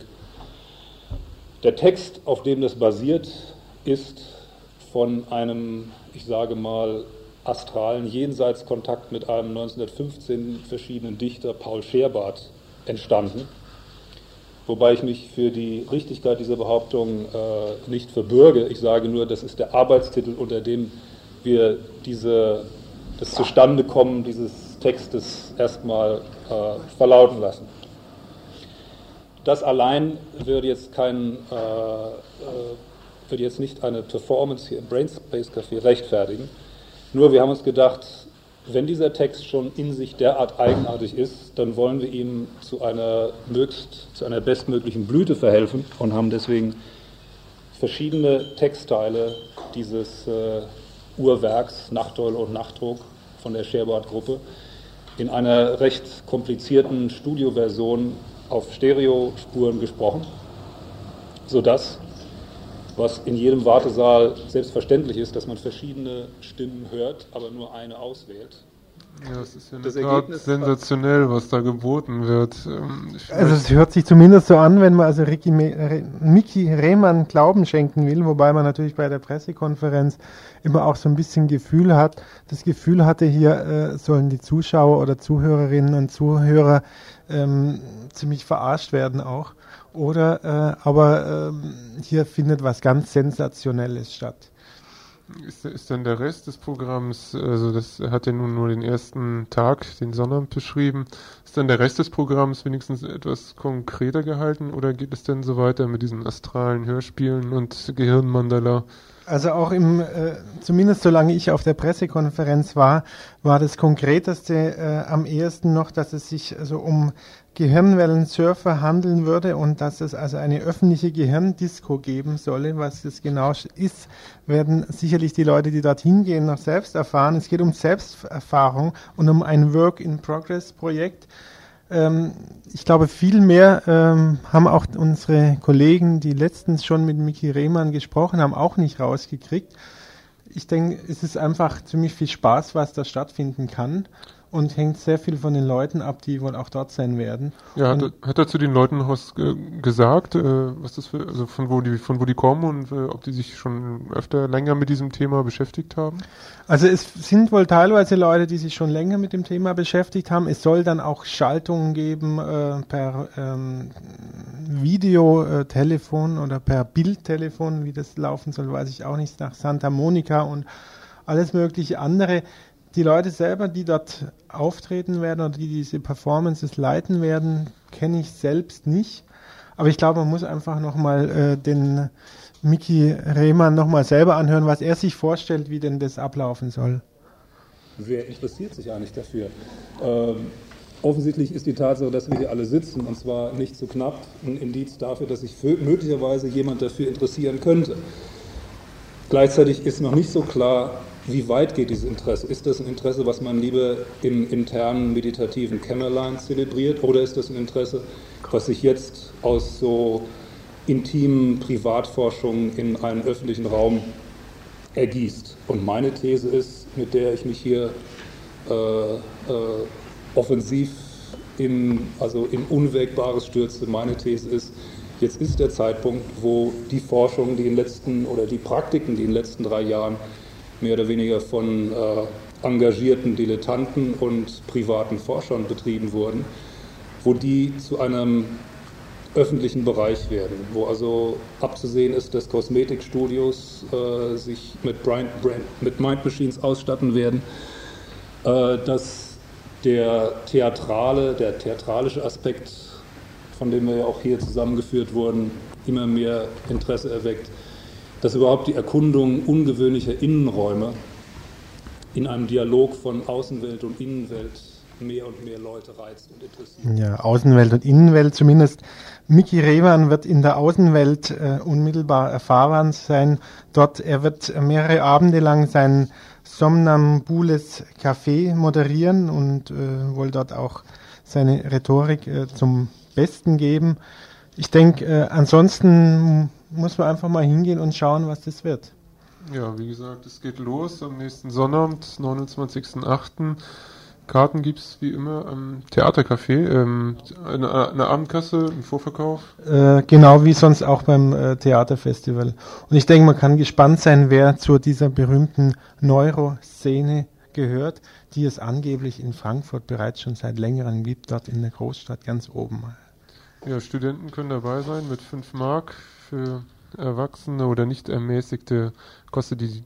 Der Text, auf dem das basiert, ist von einem, ich sage mal, astralen Jenseitskontakt mit einem 1915 verschiedenen Dichter Paul Scherbart entstanden. Wobei ich mich für die Richtigkeit dieser Behauptung äh, nicht verbürge. Ich sage nur, das ist der Arbeitstitel, unter dem wir diese, das Zustandekommen dieses Textes erstmal äh, verlauten lassen. Das allein würde jetzt kein, äh, würde jetzt nicht eine Performance hier im Brainspace Café rechtfertigen. Nur wir haben uns gedacht, wenn dieser Text schon in sich derart eigenartig ist, dann wollen wir ihm zu einer, mögst, zu einer bestmöglichen Blüte verhelfen und haben deswegen verschiedene Textteile dieses äh, Uhrwerks Nachteule und Nachtdruck von der Scherbart-Gruppe in einer recht komplizierten Studioversion auf Stereospuren gesprochen, sodass was in jedem Wartesaal selbstverständlich ist, dass man verschiedene Stimmen hört, aber nur eine auswählt. Ja, es ist ja das Ergebnis sensationell, was da geboten wird. Ähm, also es hört sich zumindest so an, wenn man also Ricky, Mickey Rehmann Glauben schenken will, wobei man natürlich bei der Pressekonferenz immer auch so ein bisschen Gefühl hat, das Gefühl hatte, hier äh, sollen die Zuschauer oder Zuhörerinnen und Zuhörer ähm, ziemlich verarscht werden auch. Oder äh, aber ähm, hier findet was ganz Sensationelles statt. Ist, ist dann der Rest des Programms, also das hat ja nun nur den ersten Tag, den Sonnabend beschrieben, ist dann der Rest des Programms wenigstens etwas konkreter gehalten oder geht es denn so weiter mit diesen astralen Hörspielen und Gehirnmandala? Also auch im, äh, zumindest solange ich auf der Pressekonferenz war, war das Konkreteste äh, am ehesten noch, dass es sich also um Gehirnwellensurfer handeln würde und dass es also eine öffentliche Gehirndisco geben solle. Was das genau ist, werden sicherlich die Leute, die dorthin gehen, noch selbst erfahren. Es geht um Selbsterfahrung und um ein Work-in-Progress-Projekt. Ähm, ich glaube, viel mehr ähm, haben auch unsere Kollegen, die letztens schon mit Miki Rehmann gesprochen haben, auch nicht rausgekriegt. Ich denke, es ist einfach ziemlich viel Spaß, was da stattfinden kann und hängt sehr viel von den Leuten ab, die wohl auch dort sein werden. Ja, hat, hat er zu den Leuten was äh, gesagt, äh, was das für, also von wo die, von wo die kommen und äh, ob die sich schon öfter länger mit diesem Thema beschäftigt haben? Also es sind wohl teilweise Leute, die sich schon länger mit dem Thema beschäftigt haben. Es soll dann auch Schaltungen geben äh, per ähm, Videotelefon oder per Bildtelefon, wie das laufen soll, weiß ich auch nicht, nach Santa Monica und alles mögliche andere die Leute selber, die dort auftreten werden oder die diese Performances leiten werden, kenne ich selbst nicht. Aber ich glaube, man muss einfach nochmal äh, den Mickey Rehmann nochmal selber anhören, was er sich vorstellt, wie denn das ablaufen soll. Wer interessiert sich eigentlich dafür? Ähm, offensichtlich ist die Tatsache, dass wir hier alle sitzen, und zwar nicht so knapp, ein Indiz dafür, dass sich möglicherweise jemand dafür interessieren könnte. Gleichzeitig ist noch nicht so klar, wie weit geht dieses Interesse? Ist das ein Interesse, was man lieber im internen meditativen Kämmerlein zelebriert oder ist das ein Interesse, was sich jetzt aus so intimen Privatforschungen in einen öffentlichen Raum ergießt? Und meine These ist, mit der ich mich hier äh, äh, offensiv in, also in Unwägbares stürze, meine These ist, Jetzt ist der Zeitpunkt, wo die Forschung, die in letzten oder die Praktiken, die in den letzten drei Jahren mehr oder weniger von äh, engagierten Dilettanten und privaten Forschern betrieben wurden, wo die zu einem öffentlichen Bereich werden, wo also abzusehen ist, dass Kosmetikstudios äh, sich mit, Brian, Brian, mit Mind Machines ausstatten werden, äh, dass der theatrale, der theatralische Aspekt, von dem wir ja auch hier zusammengeführt wurden, immer mehr Interesse erweckt, dass überhaupt die Erkundung ungewöhnlicher Innenräume in einem Dialog von Außenwelt und Innenwelt mehr und mehr Leute reizt und interessiert. Ja, Außenwelt und Innenwelt zumindest. Mickey Rewan wird in der Außenwelt äh, unmittelbar erfahrbar sein. Dort, er wird mehrere Abende lang sein Somnambules Café moderieren und äh, wohl dort auch seine Rhetorik äh, zum Besten geben. Ich denke, äh, ansonsten muss man einfach mal hingehen und schauen, was das wird. Ja, wie gesagt, es geht los am nächsten Sonnabend, 29.08. Karten gibt es wie immer am Theatercafé, ähm, eine, eine, Abendkasse im Vorverkauf. Äh, genau wie sonst auch beim äh, Theaterfestival. Und ich denke, man kann gespannt sein, wer zu dieser berühmten Neuroszene gehört, die es angeblich in Frankfurt bereits schon seit längerem gibt, dort in der Großstadt ganz oben. Ja, Studenten können dabei sein mit 5 Mark für Erwachsene oder nicht ermäßigte kostet die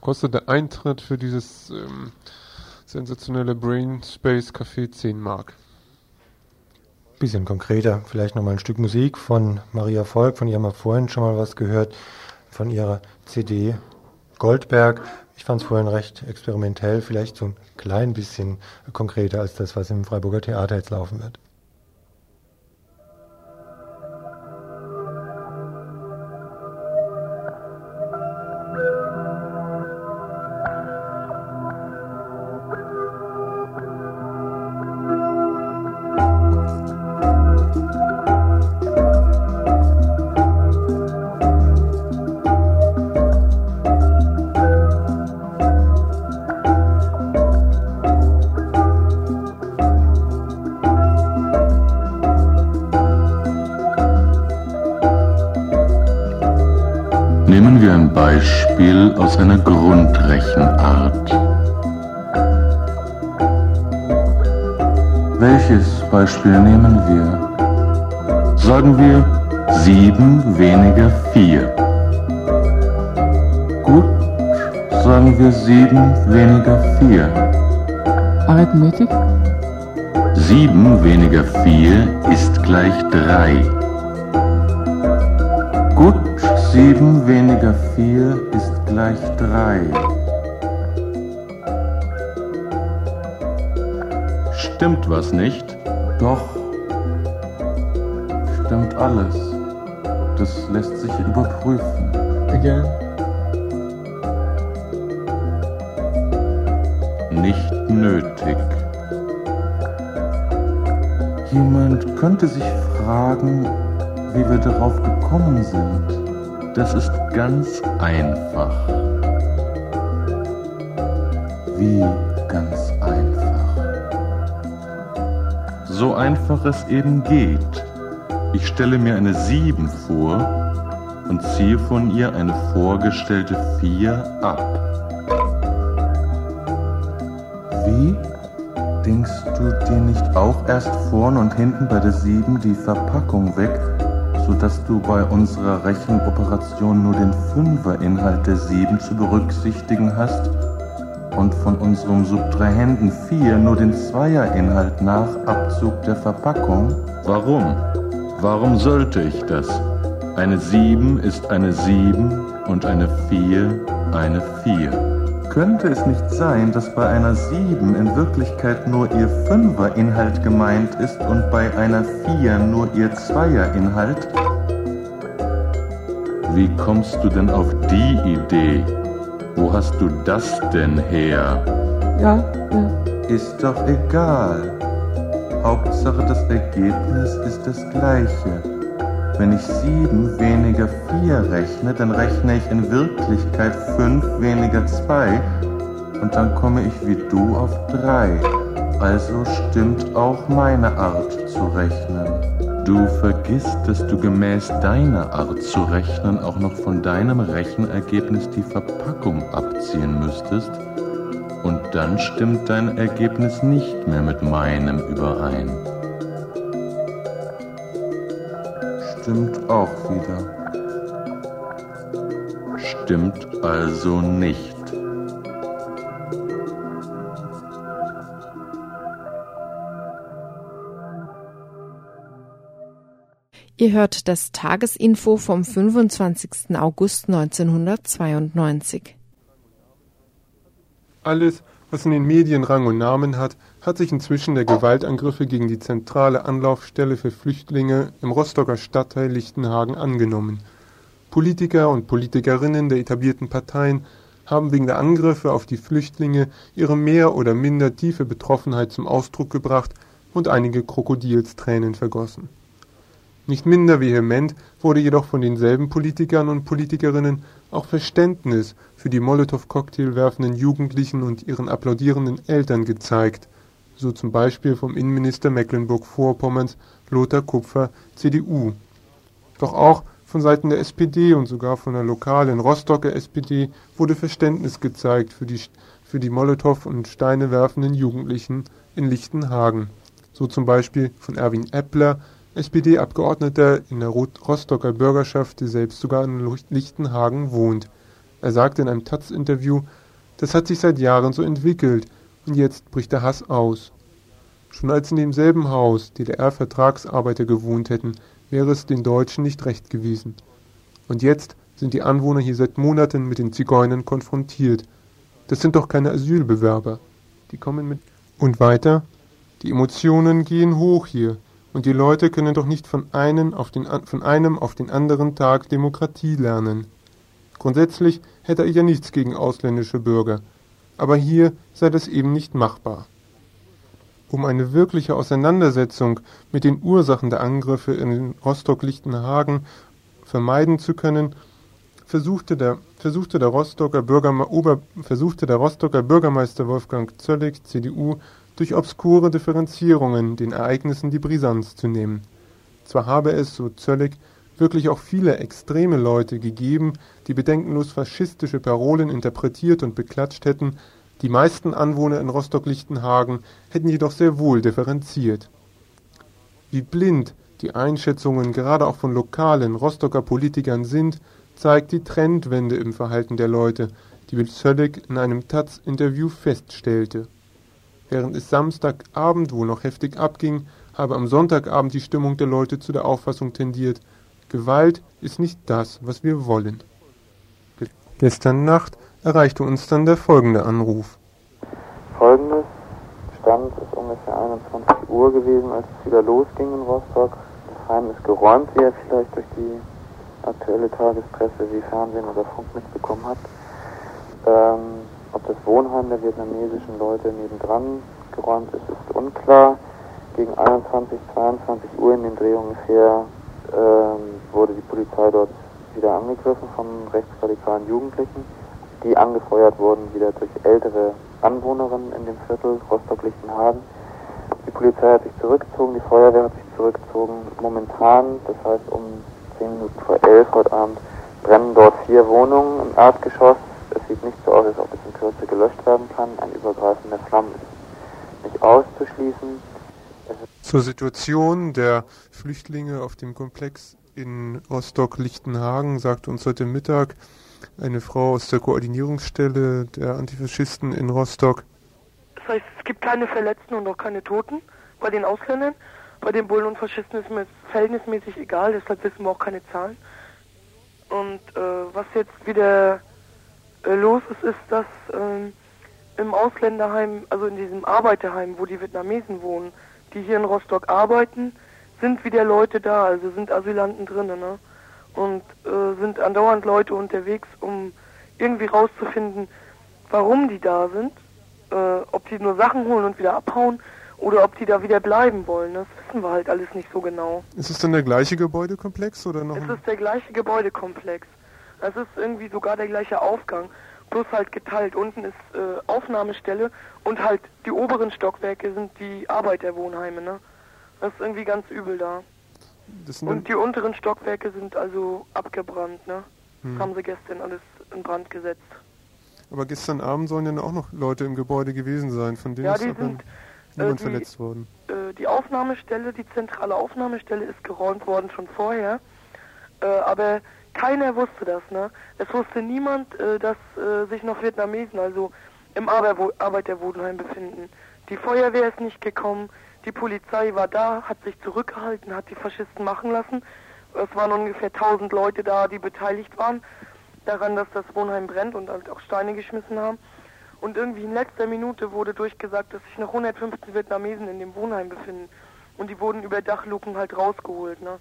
kostet der Eintritt für dieses ähm, sensationelle Brain Space Café 10 Mark. Bisschen konkreter, vielleicht nochmal ein Stück Musik von Maria Volk, von ihr haben wir vorhin schon mal was gehört, von ihrer CD Goldberg. Ich fand es vorhin recht experimentell, vielleicht so ein klein bisschen konkreter als das, was im Freiburger Theater jetzt laufen wird. Nehmen wir? Sagen wir 7 weniger 4. Gut, sagen wir 7 weniger 4. Arithmetik? 7 weniger 4 ist gleich 3. Gut, 7 weniger 4 ist gleich 3. Stimmt was nicht? Doch. Stimmt alles. Das lässt sich überprüfen. Again. Nicht nötig. Jemand könnte sich fragen, wie wir darauf gekommen sind. Das ist ganz einfach. Wie So einfach es eben geht. Ich stelle mir eine 7 vor und ziehe von ihr eine vorgestellte 4 ab. Wie? Denkst du dir nicht auch erst vorn und hinten bei der 7 die Verpackung weg sodass du bei unserer Rechenoperation nur den Fünfer-Inhalt der 7 zu berücksichtigen hast und von unserem Subtrahenden 4 nur den Zweier-Inhalt nach Abzug der Verpackung? Warum? Warum sollte ich das? Eine 7 ist eine 7 und eine 4 eine 4. Könnte es nicht sein, dass bei einer 7 in Wirklichkeit nur ihr Fünfer-Inhalt gemeint ist und bei einer 4 nur ihr Zweier-Inhalt? Wie kommst du denn auf die Idee? Wo hast du das denn her? Ja, ja. Ist doch egal. Hauptsache das Ergebnis ist das gleiche. Wenn ich 7 weniger 4 rechne, dann rechne ich in Wirklichkeit 5 weniger 2 und dann komme ich wie du auf 3. Also stimmt auch meine Art zu rechnen. Du vergisst, dass du gemäß deiner Art zu rechnen auch noch von deinem Rechenergebnis die Verpackung abziehen müsstest, und dann stimmt dein Ergebnis nicht mehr mit meinem überein. Stimmt auch wieder. Stimmt also nicht. Ihr hört das Tagesinfo vom 25. August 1992. Alles, was in den Medien Rang und Namen hat, hat sich inzwischen der Gewaltangriffe gegen die zentrale Anlaufstelle für Flüchtlinge im Rostocker Stadtteil Lichtenhagen angenommen. Politiker und Politikerinnen der etablierten Parteien haben wegen der Angriffe auf die Flüchtlinge ihre mehr oder minder tiefe Betroffenheit zum Ausdruck gebracht und einige Krokodilstränen vergossen. Nicht minder vehement wurde jedoch von denselben Politikern und Politikerinnen auch Verständnis für die Molotow-Cocktail werfenden Jugendlichen und ihren applaudierenden Eltern gezeigt, so zum Beispiel vom Innenminister Mecklenburg-Vorpommerns Lothar Kupfer, CDU. Doch auch von Seiten der SPD und sogar von der lokalen Rostocker SPD wurde Verständnis gezeigt für die, für die Molotow und Steine werfenden Jugendlichen in Lichtenhagen, so zum Beispiel von Erwin Eppler, SPD-Abgeordneter in der Rostocker Bürgerschaft, die selbst sogar in Lichtenhagen wohnt. Er sagte in einem taz-Interview, das hat sich seit Jahren so entwickelt und jetzt bricht der Hass aus. Schon als in demselben Haus DDR-Vertragsarbeiter gewohnt hätten, wäre es den Deutschen nicht recht gewesen. Und jetzt sind die Anwohner hier seit Monaten mit den Zigeunern konfrontiert. Das sind doch keine Asylbewerber. Die kommen mit. Und weiter? Die Emotionen gehen hoch hier. Und die Leute können doch nicht von einem auf den, von einem auf den anderen Tag Demokratie lernen. Grundsätzlich hätte ich ja nichts gegen ausländische Bürger, aber hier sei das eben nicht machbar. Um eine wirkliche Auseinandersetzung mit den Ursachen der Angriffe in Rostock-Lichtenhagen vermeiden zu können, versuchte der, versuchte der, Rostocker, Ober, versuchte der Rostocker Bürgermeister Wolfgang Zöllig, CDU, durch obskure Differenzierungen den Ereignissen die Brisanz zu nehmen. Zwar habe es, so Zöllig, wirklich auch viele extreme Leute gegeben, die bedenkenlos faschistische Parolen interpretiert und beklatscht hätten, die meisten Anwohner in Rostock-Lichtenhagen hätten jedoch sehr wohl differenziert. Wie blind die Einschätzungen gerade auch von lokalen Rostocker Politikern sind, zeigt die Trendwende im Verhalten der Leute, die Zöllig in einem taz-Interview feststellte. Während es Samstagabend wohl noch heftig abging, habe am Sonntagabend die Stimmung der Leute zu der Auffassung tendiert, Gewalt ist nicht das, was wir wollen. Gestern Nacht erreichte uns dann der folgende Anruf. Folgendes Stand ist ungefähr 21 Uhr gewesen, als es wieder losging in Rostock. Das Heim ist geräumt, wie ihr vielleicht durch die aktuelle Tagespresse wie Fernsehen oder Funk mitbekommen habt. Ähm, ob das Wohnheim der vietnamesischen Leute nebendran geräumt ist, ist unklar. Gegen 21, 22 Uhr in den Dreh ungefähr ähm, wurde die Polizei dort wieder angegriffen von rechtsradikalen Jugendlichen, die angefeuert wurden wieder durch ältere Anwohnerinnen in dem Viertel Rostock-Lichtenhagen. Die Polizei hat sich zurückgezogen, die Feuerwehr hat sich zurückgezogen. Momentan, das heißt um 10 Minuten vor 11 heute Abend, brennen dort vier Wohnungen im Erdgeschoss es sieht nicht so aus, als ob es in Kürze gelöscht werden kann. Ein Übergreifen der Flammen ist nicht auszuschließen. Zur Situation der Flüchtlinge auf dem Komplex in Rostock-Lichtenhagen sagte uns heute Mittag eine Frau aus der Koordinierungsstelle der Antifaschisten in Rostock. Das heißt, es gibt keine Verletzten und auch keine Toten bei den Ausländern. Bei den Bullen und Faschisten ist mir verhältnismäßig egal, deshalb wissen wir auch keine Zahlen. Und äh, was jetzt wieder los ist, ist, dass ähm, im Ausländerheim, also in diesem Arbeiterheim, wo die Vietnamesen wohnen, die hier in Rostock arbeiten, sind wieder Leute da, also sind Asylanten drinnen, ne? Und äh, sind andauernd Leute unterwegs, um irgendwie rauszufinden, warum die da sind, äh, ob die nur Sachen holen und wieder abhauen oder ob die da wieder bleiben wollen. Das wissen wir halt alles nicht so genau. Ist es dann der gleiche Gebäudekomplex oder noch? Es ist der gleiche Gebäudekomplex. Es ist irgendwie sogar der gleiche Aufgang, bloß halt geteilt. Unten ist äh, Aufnahmestelle und halt die oberen Stockwerke sind die Arbeiterwohnheime, ne? Das ist irgendwie ganz übel da. Das Und die unteren Stockwerke sind also abgebrannt, ne? Hm. Das haben sie gestern alles in Brand gesetzt. aber gestern Abend sollen ja auch noch Leute im Gebäude gewesen sein, von denen Ja, ist sind, niemand äh, die- verletzt worden. Äh, die Aufnahmestelle, die zentrale Aufnahmestelle ist geräumt worden schon vorher. Äh, aber keiner wusste das, ne? Es wusste niemand, äh, dass äh, sich noch Vietnamesen also im Arbeiter Arbeiterwohnheim befinden. Die Feuerwehr ist nicht gekommen, die Polizei war da, hat sich zurückgehalten, hat die Faschisten machen lassen. Es waren ungefähr 1000 Leute da, die beteiligt waren daran, dass das Wohnheim brennt und halt auch Steine geschmissen haben. Und irgendwie in letzter Minute wurde durchgesagt, dass sich noch 115 Vietnamesen in dem Wohnheim befinden. Und die wurden über Dachluken halt rausgeholt, ne?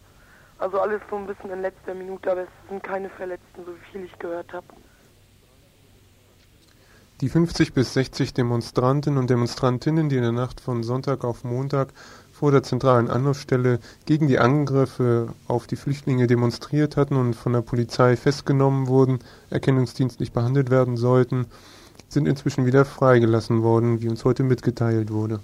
Also alles so ein bisschen in letzter Minute, aber es sind keine Verletzten, so viel ich gehört habe. Die 50 bis 60 Demonstranten und Demonstrantinnen, die in der Nacht von Sonntag auf Montag vor der zentralen Anlaufstelle gegen die Angriffe auf die Flüchtlinge demonstriert hatten und von der Polizei festgenommen wurden, erkennungsdienstlich behandelt werden sollten, sind inzwischen wieder freigelassen worden, wie uns heute mitgeteilt wurde.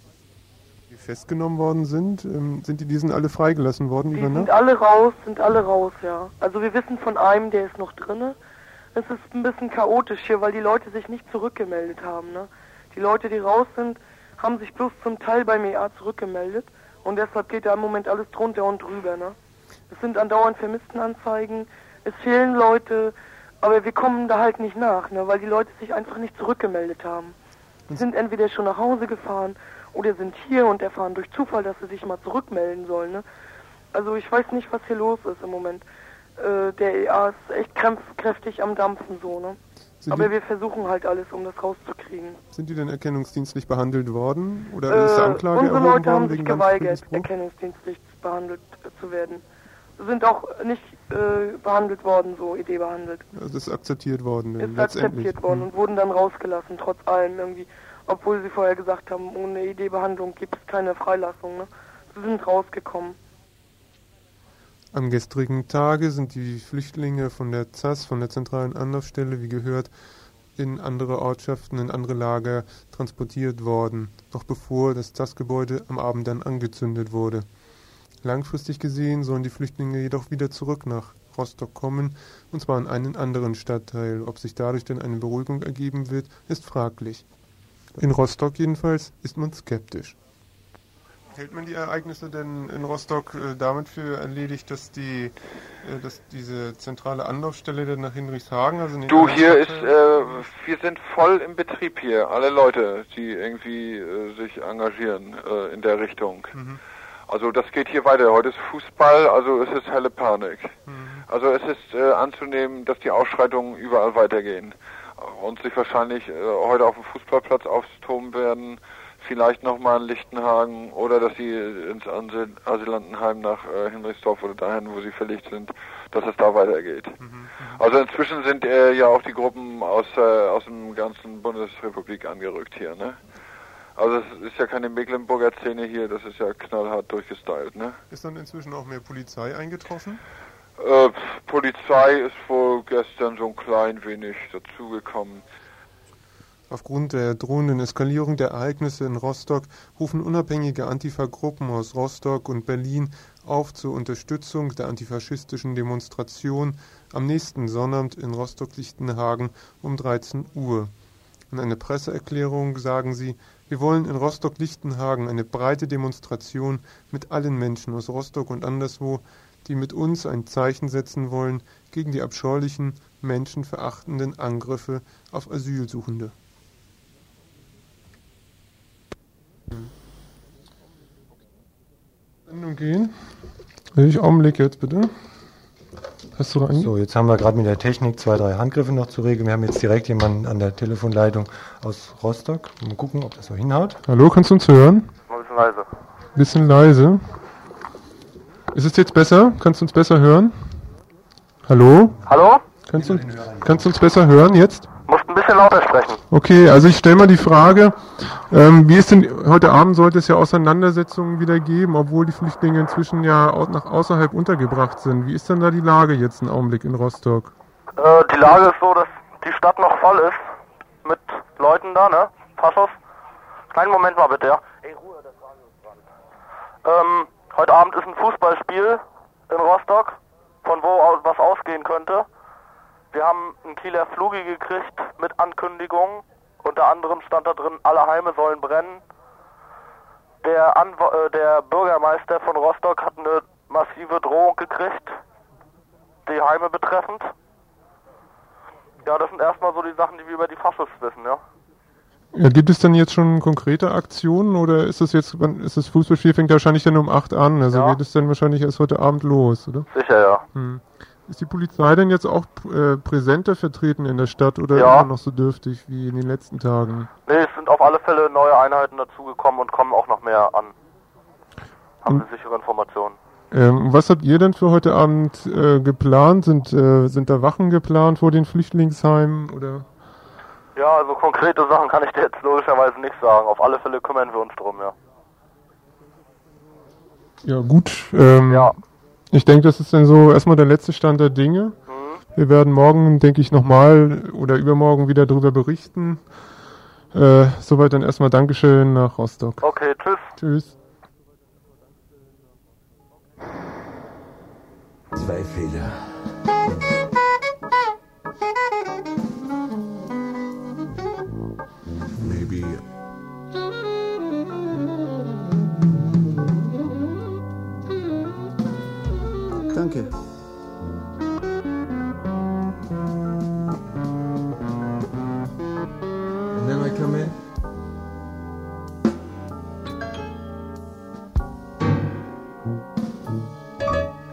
Die festgenommen worden sind, ähm, sind die diesen alle freigelassen worden Die über sind Nacht? alle raus, sind alle raus, ja. Also wir wissen von einem, der ist noch drinne. Es ist ein bisschen chaotisch hier, weil die Leute sich nicht zurückgemeldet haben, ne? Die Leute, die raus sind, haben sich bloß zum Teil beim EA zurückgemeldet und deshalb geht da im Moment alles drunter und drüber, ne? Es sind andauernd Vermisstenanzeigen, es fehlen Leute, aber wir kommen da halt nicht nach, ne? Weil die Leute sich einfach nicht zurückgemeldet haben. Die sind entweder schon nach Hause gefahren oder sind hier und erfahren durch Zufall, dass sie sich mal zurückmelden sollen, ne? Also ich weiß nicht, was hier los ist im Moment. Äh, der EA ist echt kräftig am Dampfen so, ne? Sind Aber wir versuchen halt alles, um das rauszukriegen. Sind die denn erkennungsdienstlich behandelt worden? Oder ist der Äh, Anklage unsere Leute haben sich geweigert, erkennungsdienstlich behandelt äh, zu werden. Sind auch nicht äh, behandelt worden, so Idee behandelt. Also ist akzeptiert worden. Ist akzeptiert worden Hm. und wurden dann rausgelassen, trotz allem irgendwie. Obwohl sie vorher gesagt haben, ohne Idee-Behandlung gibt es keine Freilassung. Ne? Sie sind rausgekommen. Am gestrigen Tage sind die Flüchtlinge von der ZAS, von der zentralen Anlaufstelle, wie gehört, in andere Ortschaften, in andere Lager transportiert worden, noch bevor das ZAS-Gebäude am Abend dann angezündet wurde. Langfristig gesehen sollen die Flüchtlinge jedoch wieder zurück nach Rostock kommen, und zwar in einen anderen Stadtteil. Ob sich dadurch denn eine Beruhigung ergeben wird, ist fraglich. In Rostock jedenfalls ist man skeptisch. Hält man die Ereignisse denn in Rostock äh, damit für erledigt, dass die, äh, dass diese zentrale Anlaufstelle dann nach Hinrichshagen, also in Du, hier ist, äh, wir sind voll im Betrieb hier. Alle Leute, die irgendwie äh, sich engagieren äh, in der Richtung. Mhm. Also das geht hier weiter. Heute ist Fußball, also es ist helle Panik. Mhm. Also es ist äh, anzunehmen, dass die Ausschreitungen überall weitergehen und sich wahrscheinlich äh, heute auf dem Fußballplatz aufstoben werden, vielleicht nochmal in Lichtenhagen oder dass sie ins Asyl Asylantenheim nach äh, Hinrichsdorf oder dahin, wo sie verlegt sind, dass es da weitergeht. Also inzwischen sind äh, ja auch die Gruppen aus, äh, aus dem ganzen Bundesrepublik angerückt hier, ne? Also es ist ja keine Mecklenburger Szene hier, das ist ja knallhart durchgestylt, ne? Ist dann inzwischen auch mehr Polizei eingetroffen? Äh, Polizei ist wohl gestern so ein klein wenig dazugekommen. Aufgrund der drohenden Eskalierung der Ereignisse in Rostock rufen unabhängige Antifa-Gruppen aus Rostock und Berlin auf zur Unterstützung der antifaschistischen Demonstration am nächsten Sonnabend in Rostock-Lichtenhagen um 13 Uhr. In einer Presseerklärung sagen sie, wir wollen in Rostock-Lichtenhagen eine breite Demonstration mit allen Menschen aus Rostock und anderswo, die mit uns ein Zeichen setzen wollen gegen die abscheulichen, menschenverachtenden Angriffe auf Asylsuchende. Sendung gehen. Ich Augenblick jetzt bitte? Hast du? So, jetzt haben wir gerade mit der Technik zwei, drei Handgriffe noch zu regeln. Wir haben jetzt direkt jemanden an der Telefonleitung aus Rostock. Mal gucken, ob das so hinhaut. Hallo, kannst du uns hören? Mal ein bisschen leise. Bisschen leise. Ist es jetzt besser? Kannst du uns besser hören? Hallo? Hallo? Kannst du, kannst du uns besser hören jetzt? Musst ein bisschen lauter sprechen. Okay, also ich stelle mal die Frage, ähm, wie ist denn, heute Abend sollte es ja Auseinandersetzungen wieder geben, obwohl die Flüchtlinge inzwischen ja au- nach außerhalb untergebracht sind. Wie ist denn da die Lage jetzt im Augenblick in Rostock? Äh, die Lage ist so, dass die Stadt noch voll ist. Mit Leuten da, ne? Faschos. Kleinen Moment mal bitte, ja. Ey, Ruhe, das Radio ist dran. Ähm, heute Abend ist ein Fußballspiel in Rostock, von wo aus was ausgehen könnte. Wir haben einen Kieler Flugi gekriegt mit Ankündigungen. Unter anderem stand da drin, alle Heime sollen brennen. Der, Anw äh, der Bürgermeister von Rostock hat eine massive Drohung gekriegt, die Heime betreffend. Ja, das sind erstmal so die Sachen, die wir über die Fassos wissen, ja. Ja, gibt es denn jetzt schon konkrete Aktionen oder ist das jetzt, wann ist das Fußballspiel fängt wahrscheinlich dann um 8 an, also Ja. geht es dann wahrscheinlich erst heute Abend los, oder? Sicher, ja. Hm. Ist die Polizei denn jetzt auch äh, präsenter vertreten in der Stadt oder Ja. immer noch so dürftig wie in den letzten Tagen? Nee, es sind auf alle Fälle neue Einheiten dazugekommen und kommen auch noch mehr an. Haben Und- wir sichere Informationen. Ähm, was habt ihr denn für heute Abend äh, geplant? Sind, äh, sind da Wachen geplant vor den Flüchtlingsheimen oder? Ja, also konkrete Sachen kann ich dir jetzt logischerweise nicht sagen. Auf alle Fälle kümmern wir uns drum, ja. Ja, gut. Ähm, Ich denke, das ist dann so erstmal der letzte Stand der Dinge. Wir werden morgen, denke ich, nochmal oder übermorgen wieder darüber berichten. Äh, soweit dann erstmal Dankeschön nach Rostock. Okay, tschüss. Tschüss. Zwei Fehler. Danke. And then I come in.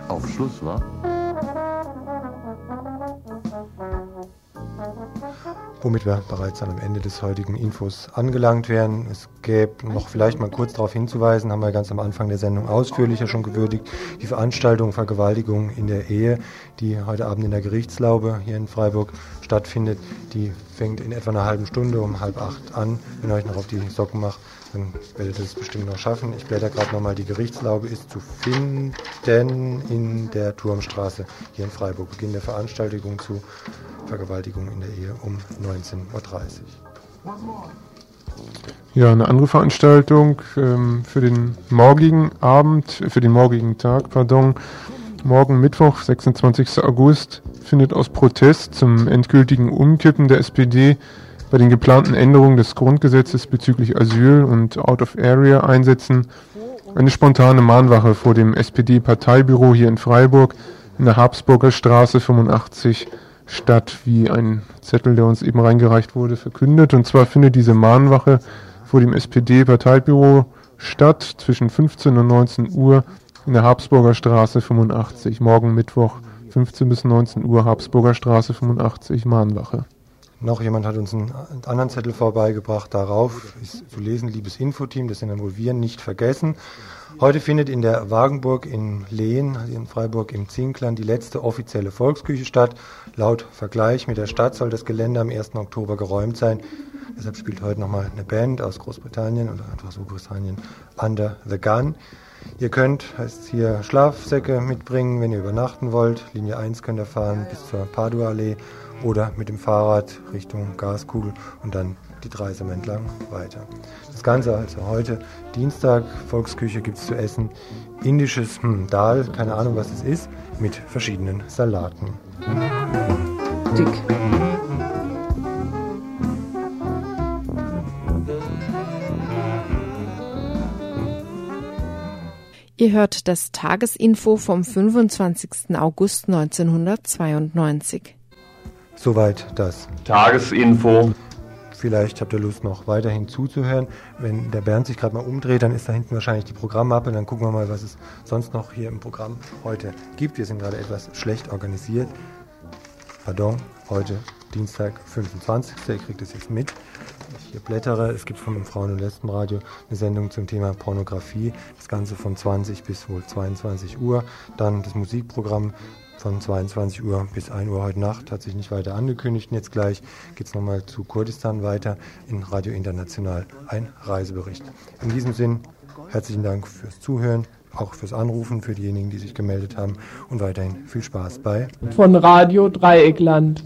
Auf Schluss, wa? Womit wir bereits am Ende des heutigen Infos angelangt wären. Es gäbe noch vielleicht mal kurz darauf hinzuweisen, haben wir ganz am Anfang der Sendung ausführlicher schon gewürdigt, die Veranstaltung Vergewaltigung in der Ehe, die heute Abend in der Gerichtslaube hier in Freiburg stattfindet, die fängt in etwa einer halben Stunde um halb acht an. Wenn ihr euch noch auf die Socken macht, dann werdet ihr es bestimmt noch schaffen. Ich blätter gerade nochmal, die Gerichtslaube ist zu finden in der Turmstraße hier in Freiburg. Beginn der Veranstaltung zu Vergewaltigung in der Ehe um 19.30 Uhr. Ja, eine andere Veranstaltung ähm, für den morgigen Abend, für den morgigen Tag, pardon. Morgen Mittwoch, 26. August, findet aus Protest zum endgültigen Umkippen der SPD bei den geplanten Änderungen des Grundgesetzes bezüglich Asyl und Out-of-Area-Einsätzen eine spontane Mahnwache vor dem SPD-Parteibüro hier in Freiburg in der Habsburger Straße 85 statt, wie ein Zettel, der uns eben reingereicht wurde, verkündet. Und zwar findet diese Mahnwache vor dem SPD-Parteibüro statt zwischen 15 und 19 Uhr in der Habsburger Straße 85. Morgen Mittwoch 15 bis 19 Uhr Habsburger Straße 85 Mahnwache. Noch jemand hat uns einen anderen Zettel vorbeigebracht. Darauf ist zu lesen, liebes Infoteam, das sind dann wohl wir, nicht vergessen. Heute findet in der Wagenburg in Lehen, in Freiburg im Zinkland, die letzte offizielle Volksküche statt. Laut Vergleich mit der Stadt soll das Gelände am 1. Oktober geräumt sein. Deshalb spielt heute nochmal eine Band aus Großbritannien oder einfach so Großbritannien, Under the Gun. Ihr könnt heißt hier Schlafsäcke mitbringen, wenn ihr übernachten wollt. Linie 1 könnt ihr fahren bis zur Padua-Allee oder mit dem Fahrrad Richtung Gaskugel und dann die Dreisam entlang weiter. Das Ganze also heute Dienstag, Volksküche gibt es zu essen. Indisches hm, Dal, keine Ahnung was es ist, mit verschiedenen Salaten. Dick. Ihr hört das Tagesinfo vom 25. August 1992. Soweit das Tagesinfo. Vielleicht habt ihr Lust, noch weiterhin zuzuhören. Wenn der Bernd sich gerade mal umdreht, dann ist da hinten wahrscheinlich die Programmmappe. Dann gucken wir mal, was es sonst noch hier im Programm heute gibt. Wir sind gerade etwas schlecht organisiert. Pardon, heute Dienstag, 25. Ihr kriegt es jetzt mit. Ich hier blättere. Es gibt vom Frauen- und Lesbenradio eine Sendung zum Thema Pornografie. Das Ganze von 20 bis wohl 22 Uhr. Dann das Musikprogramm von 22 Uhr bis 1 Uhr heute Nacht hat sich nicht weiter angekündigt. Und jetzt gleich geht es nochmal zu Kurdistan weiter in Radio International. Ein Reisebericht. In diesem Sinn, herzlichen Dank fürs Zuhören, auch fürs Anrufen, für diejenigen, die sich gemeldet haben und weiterhin viel Spaß bei Von Radio Dreieckland.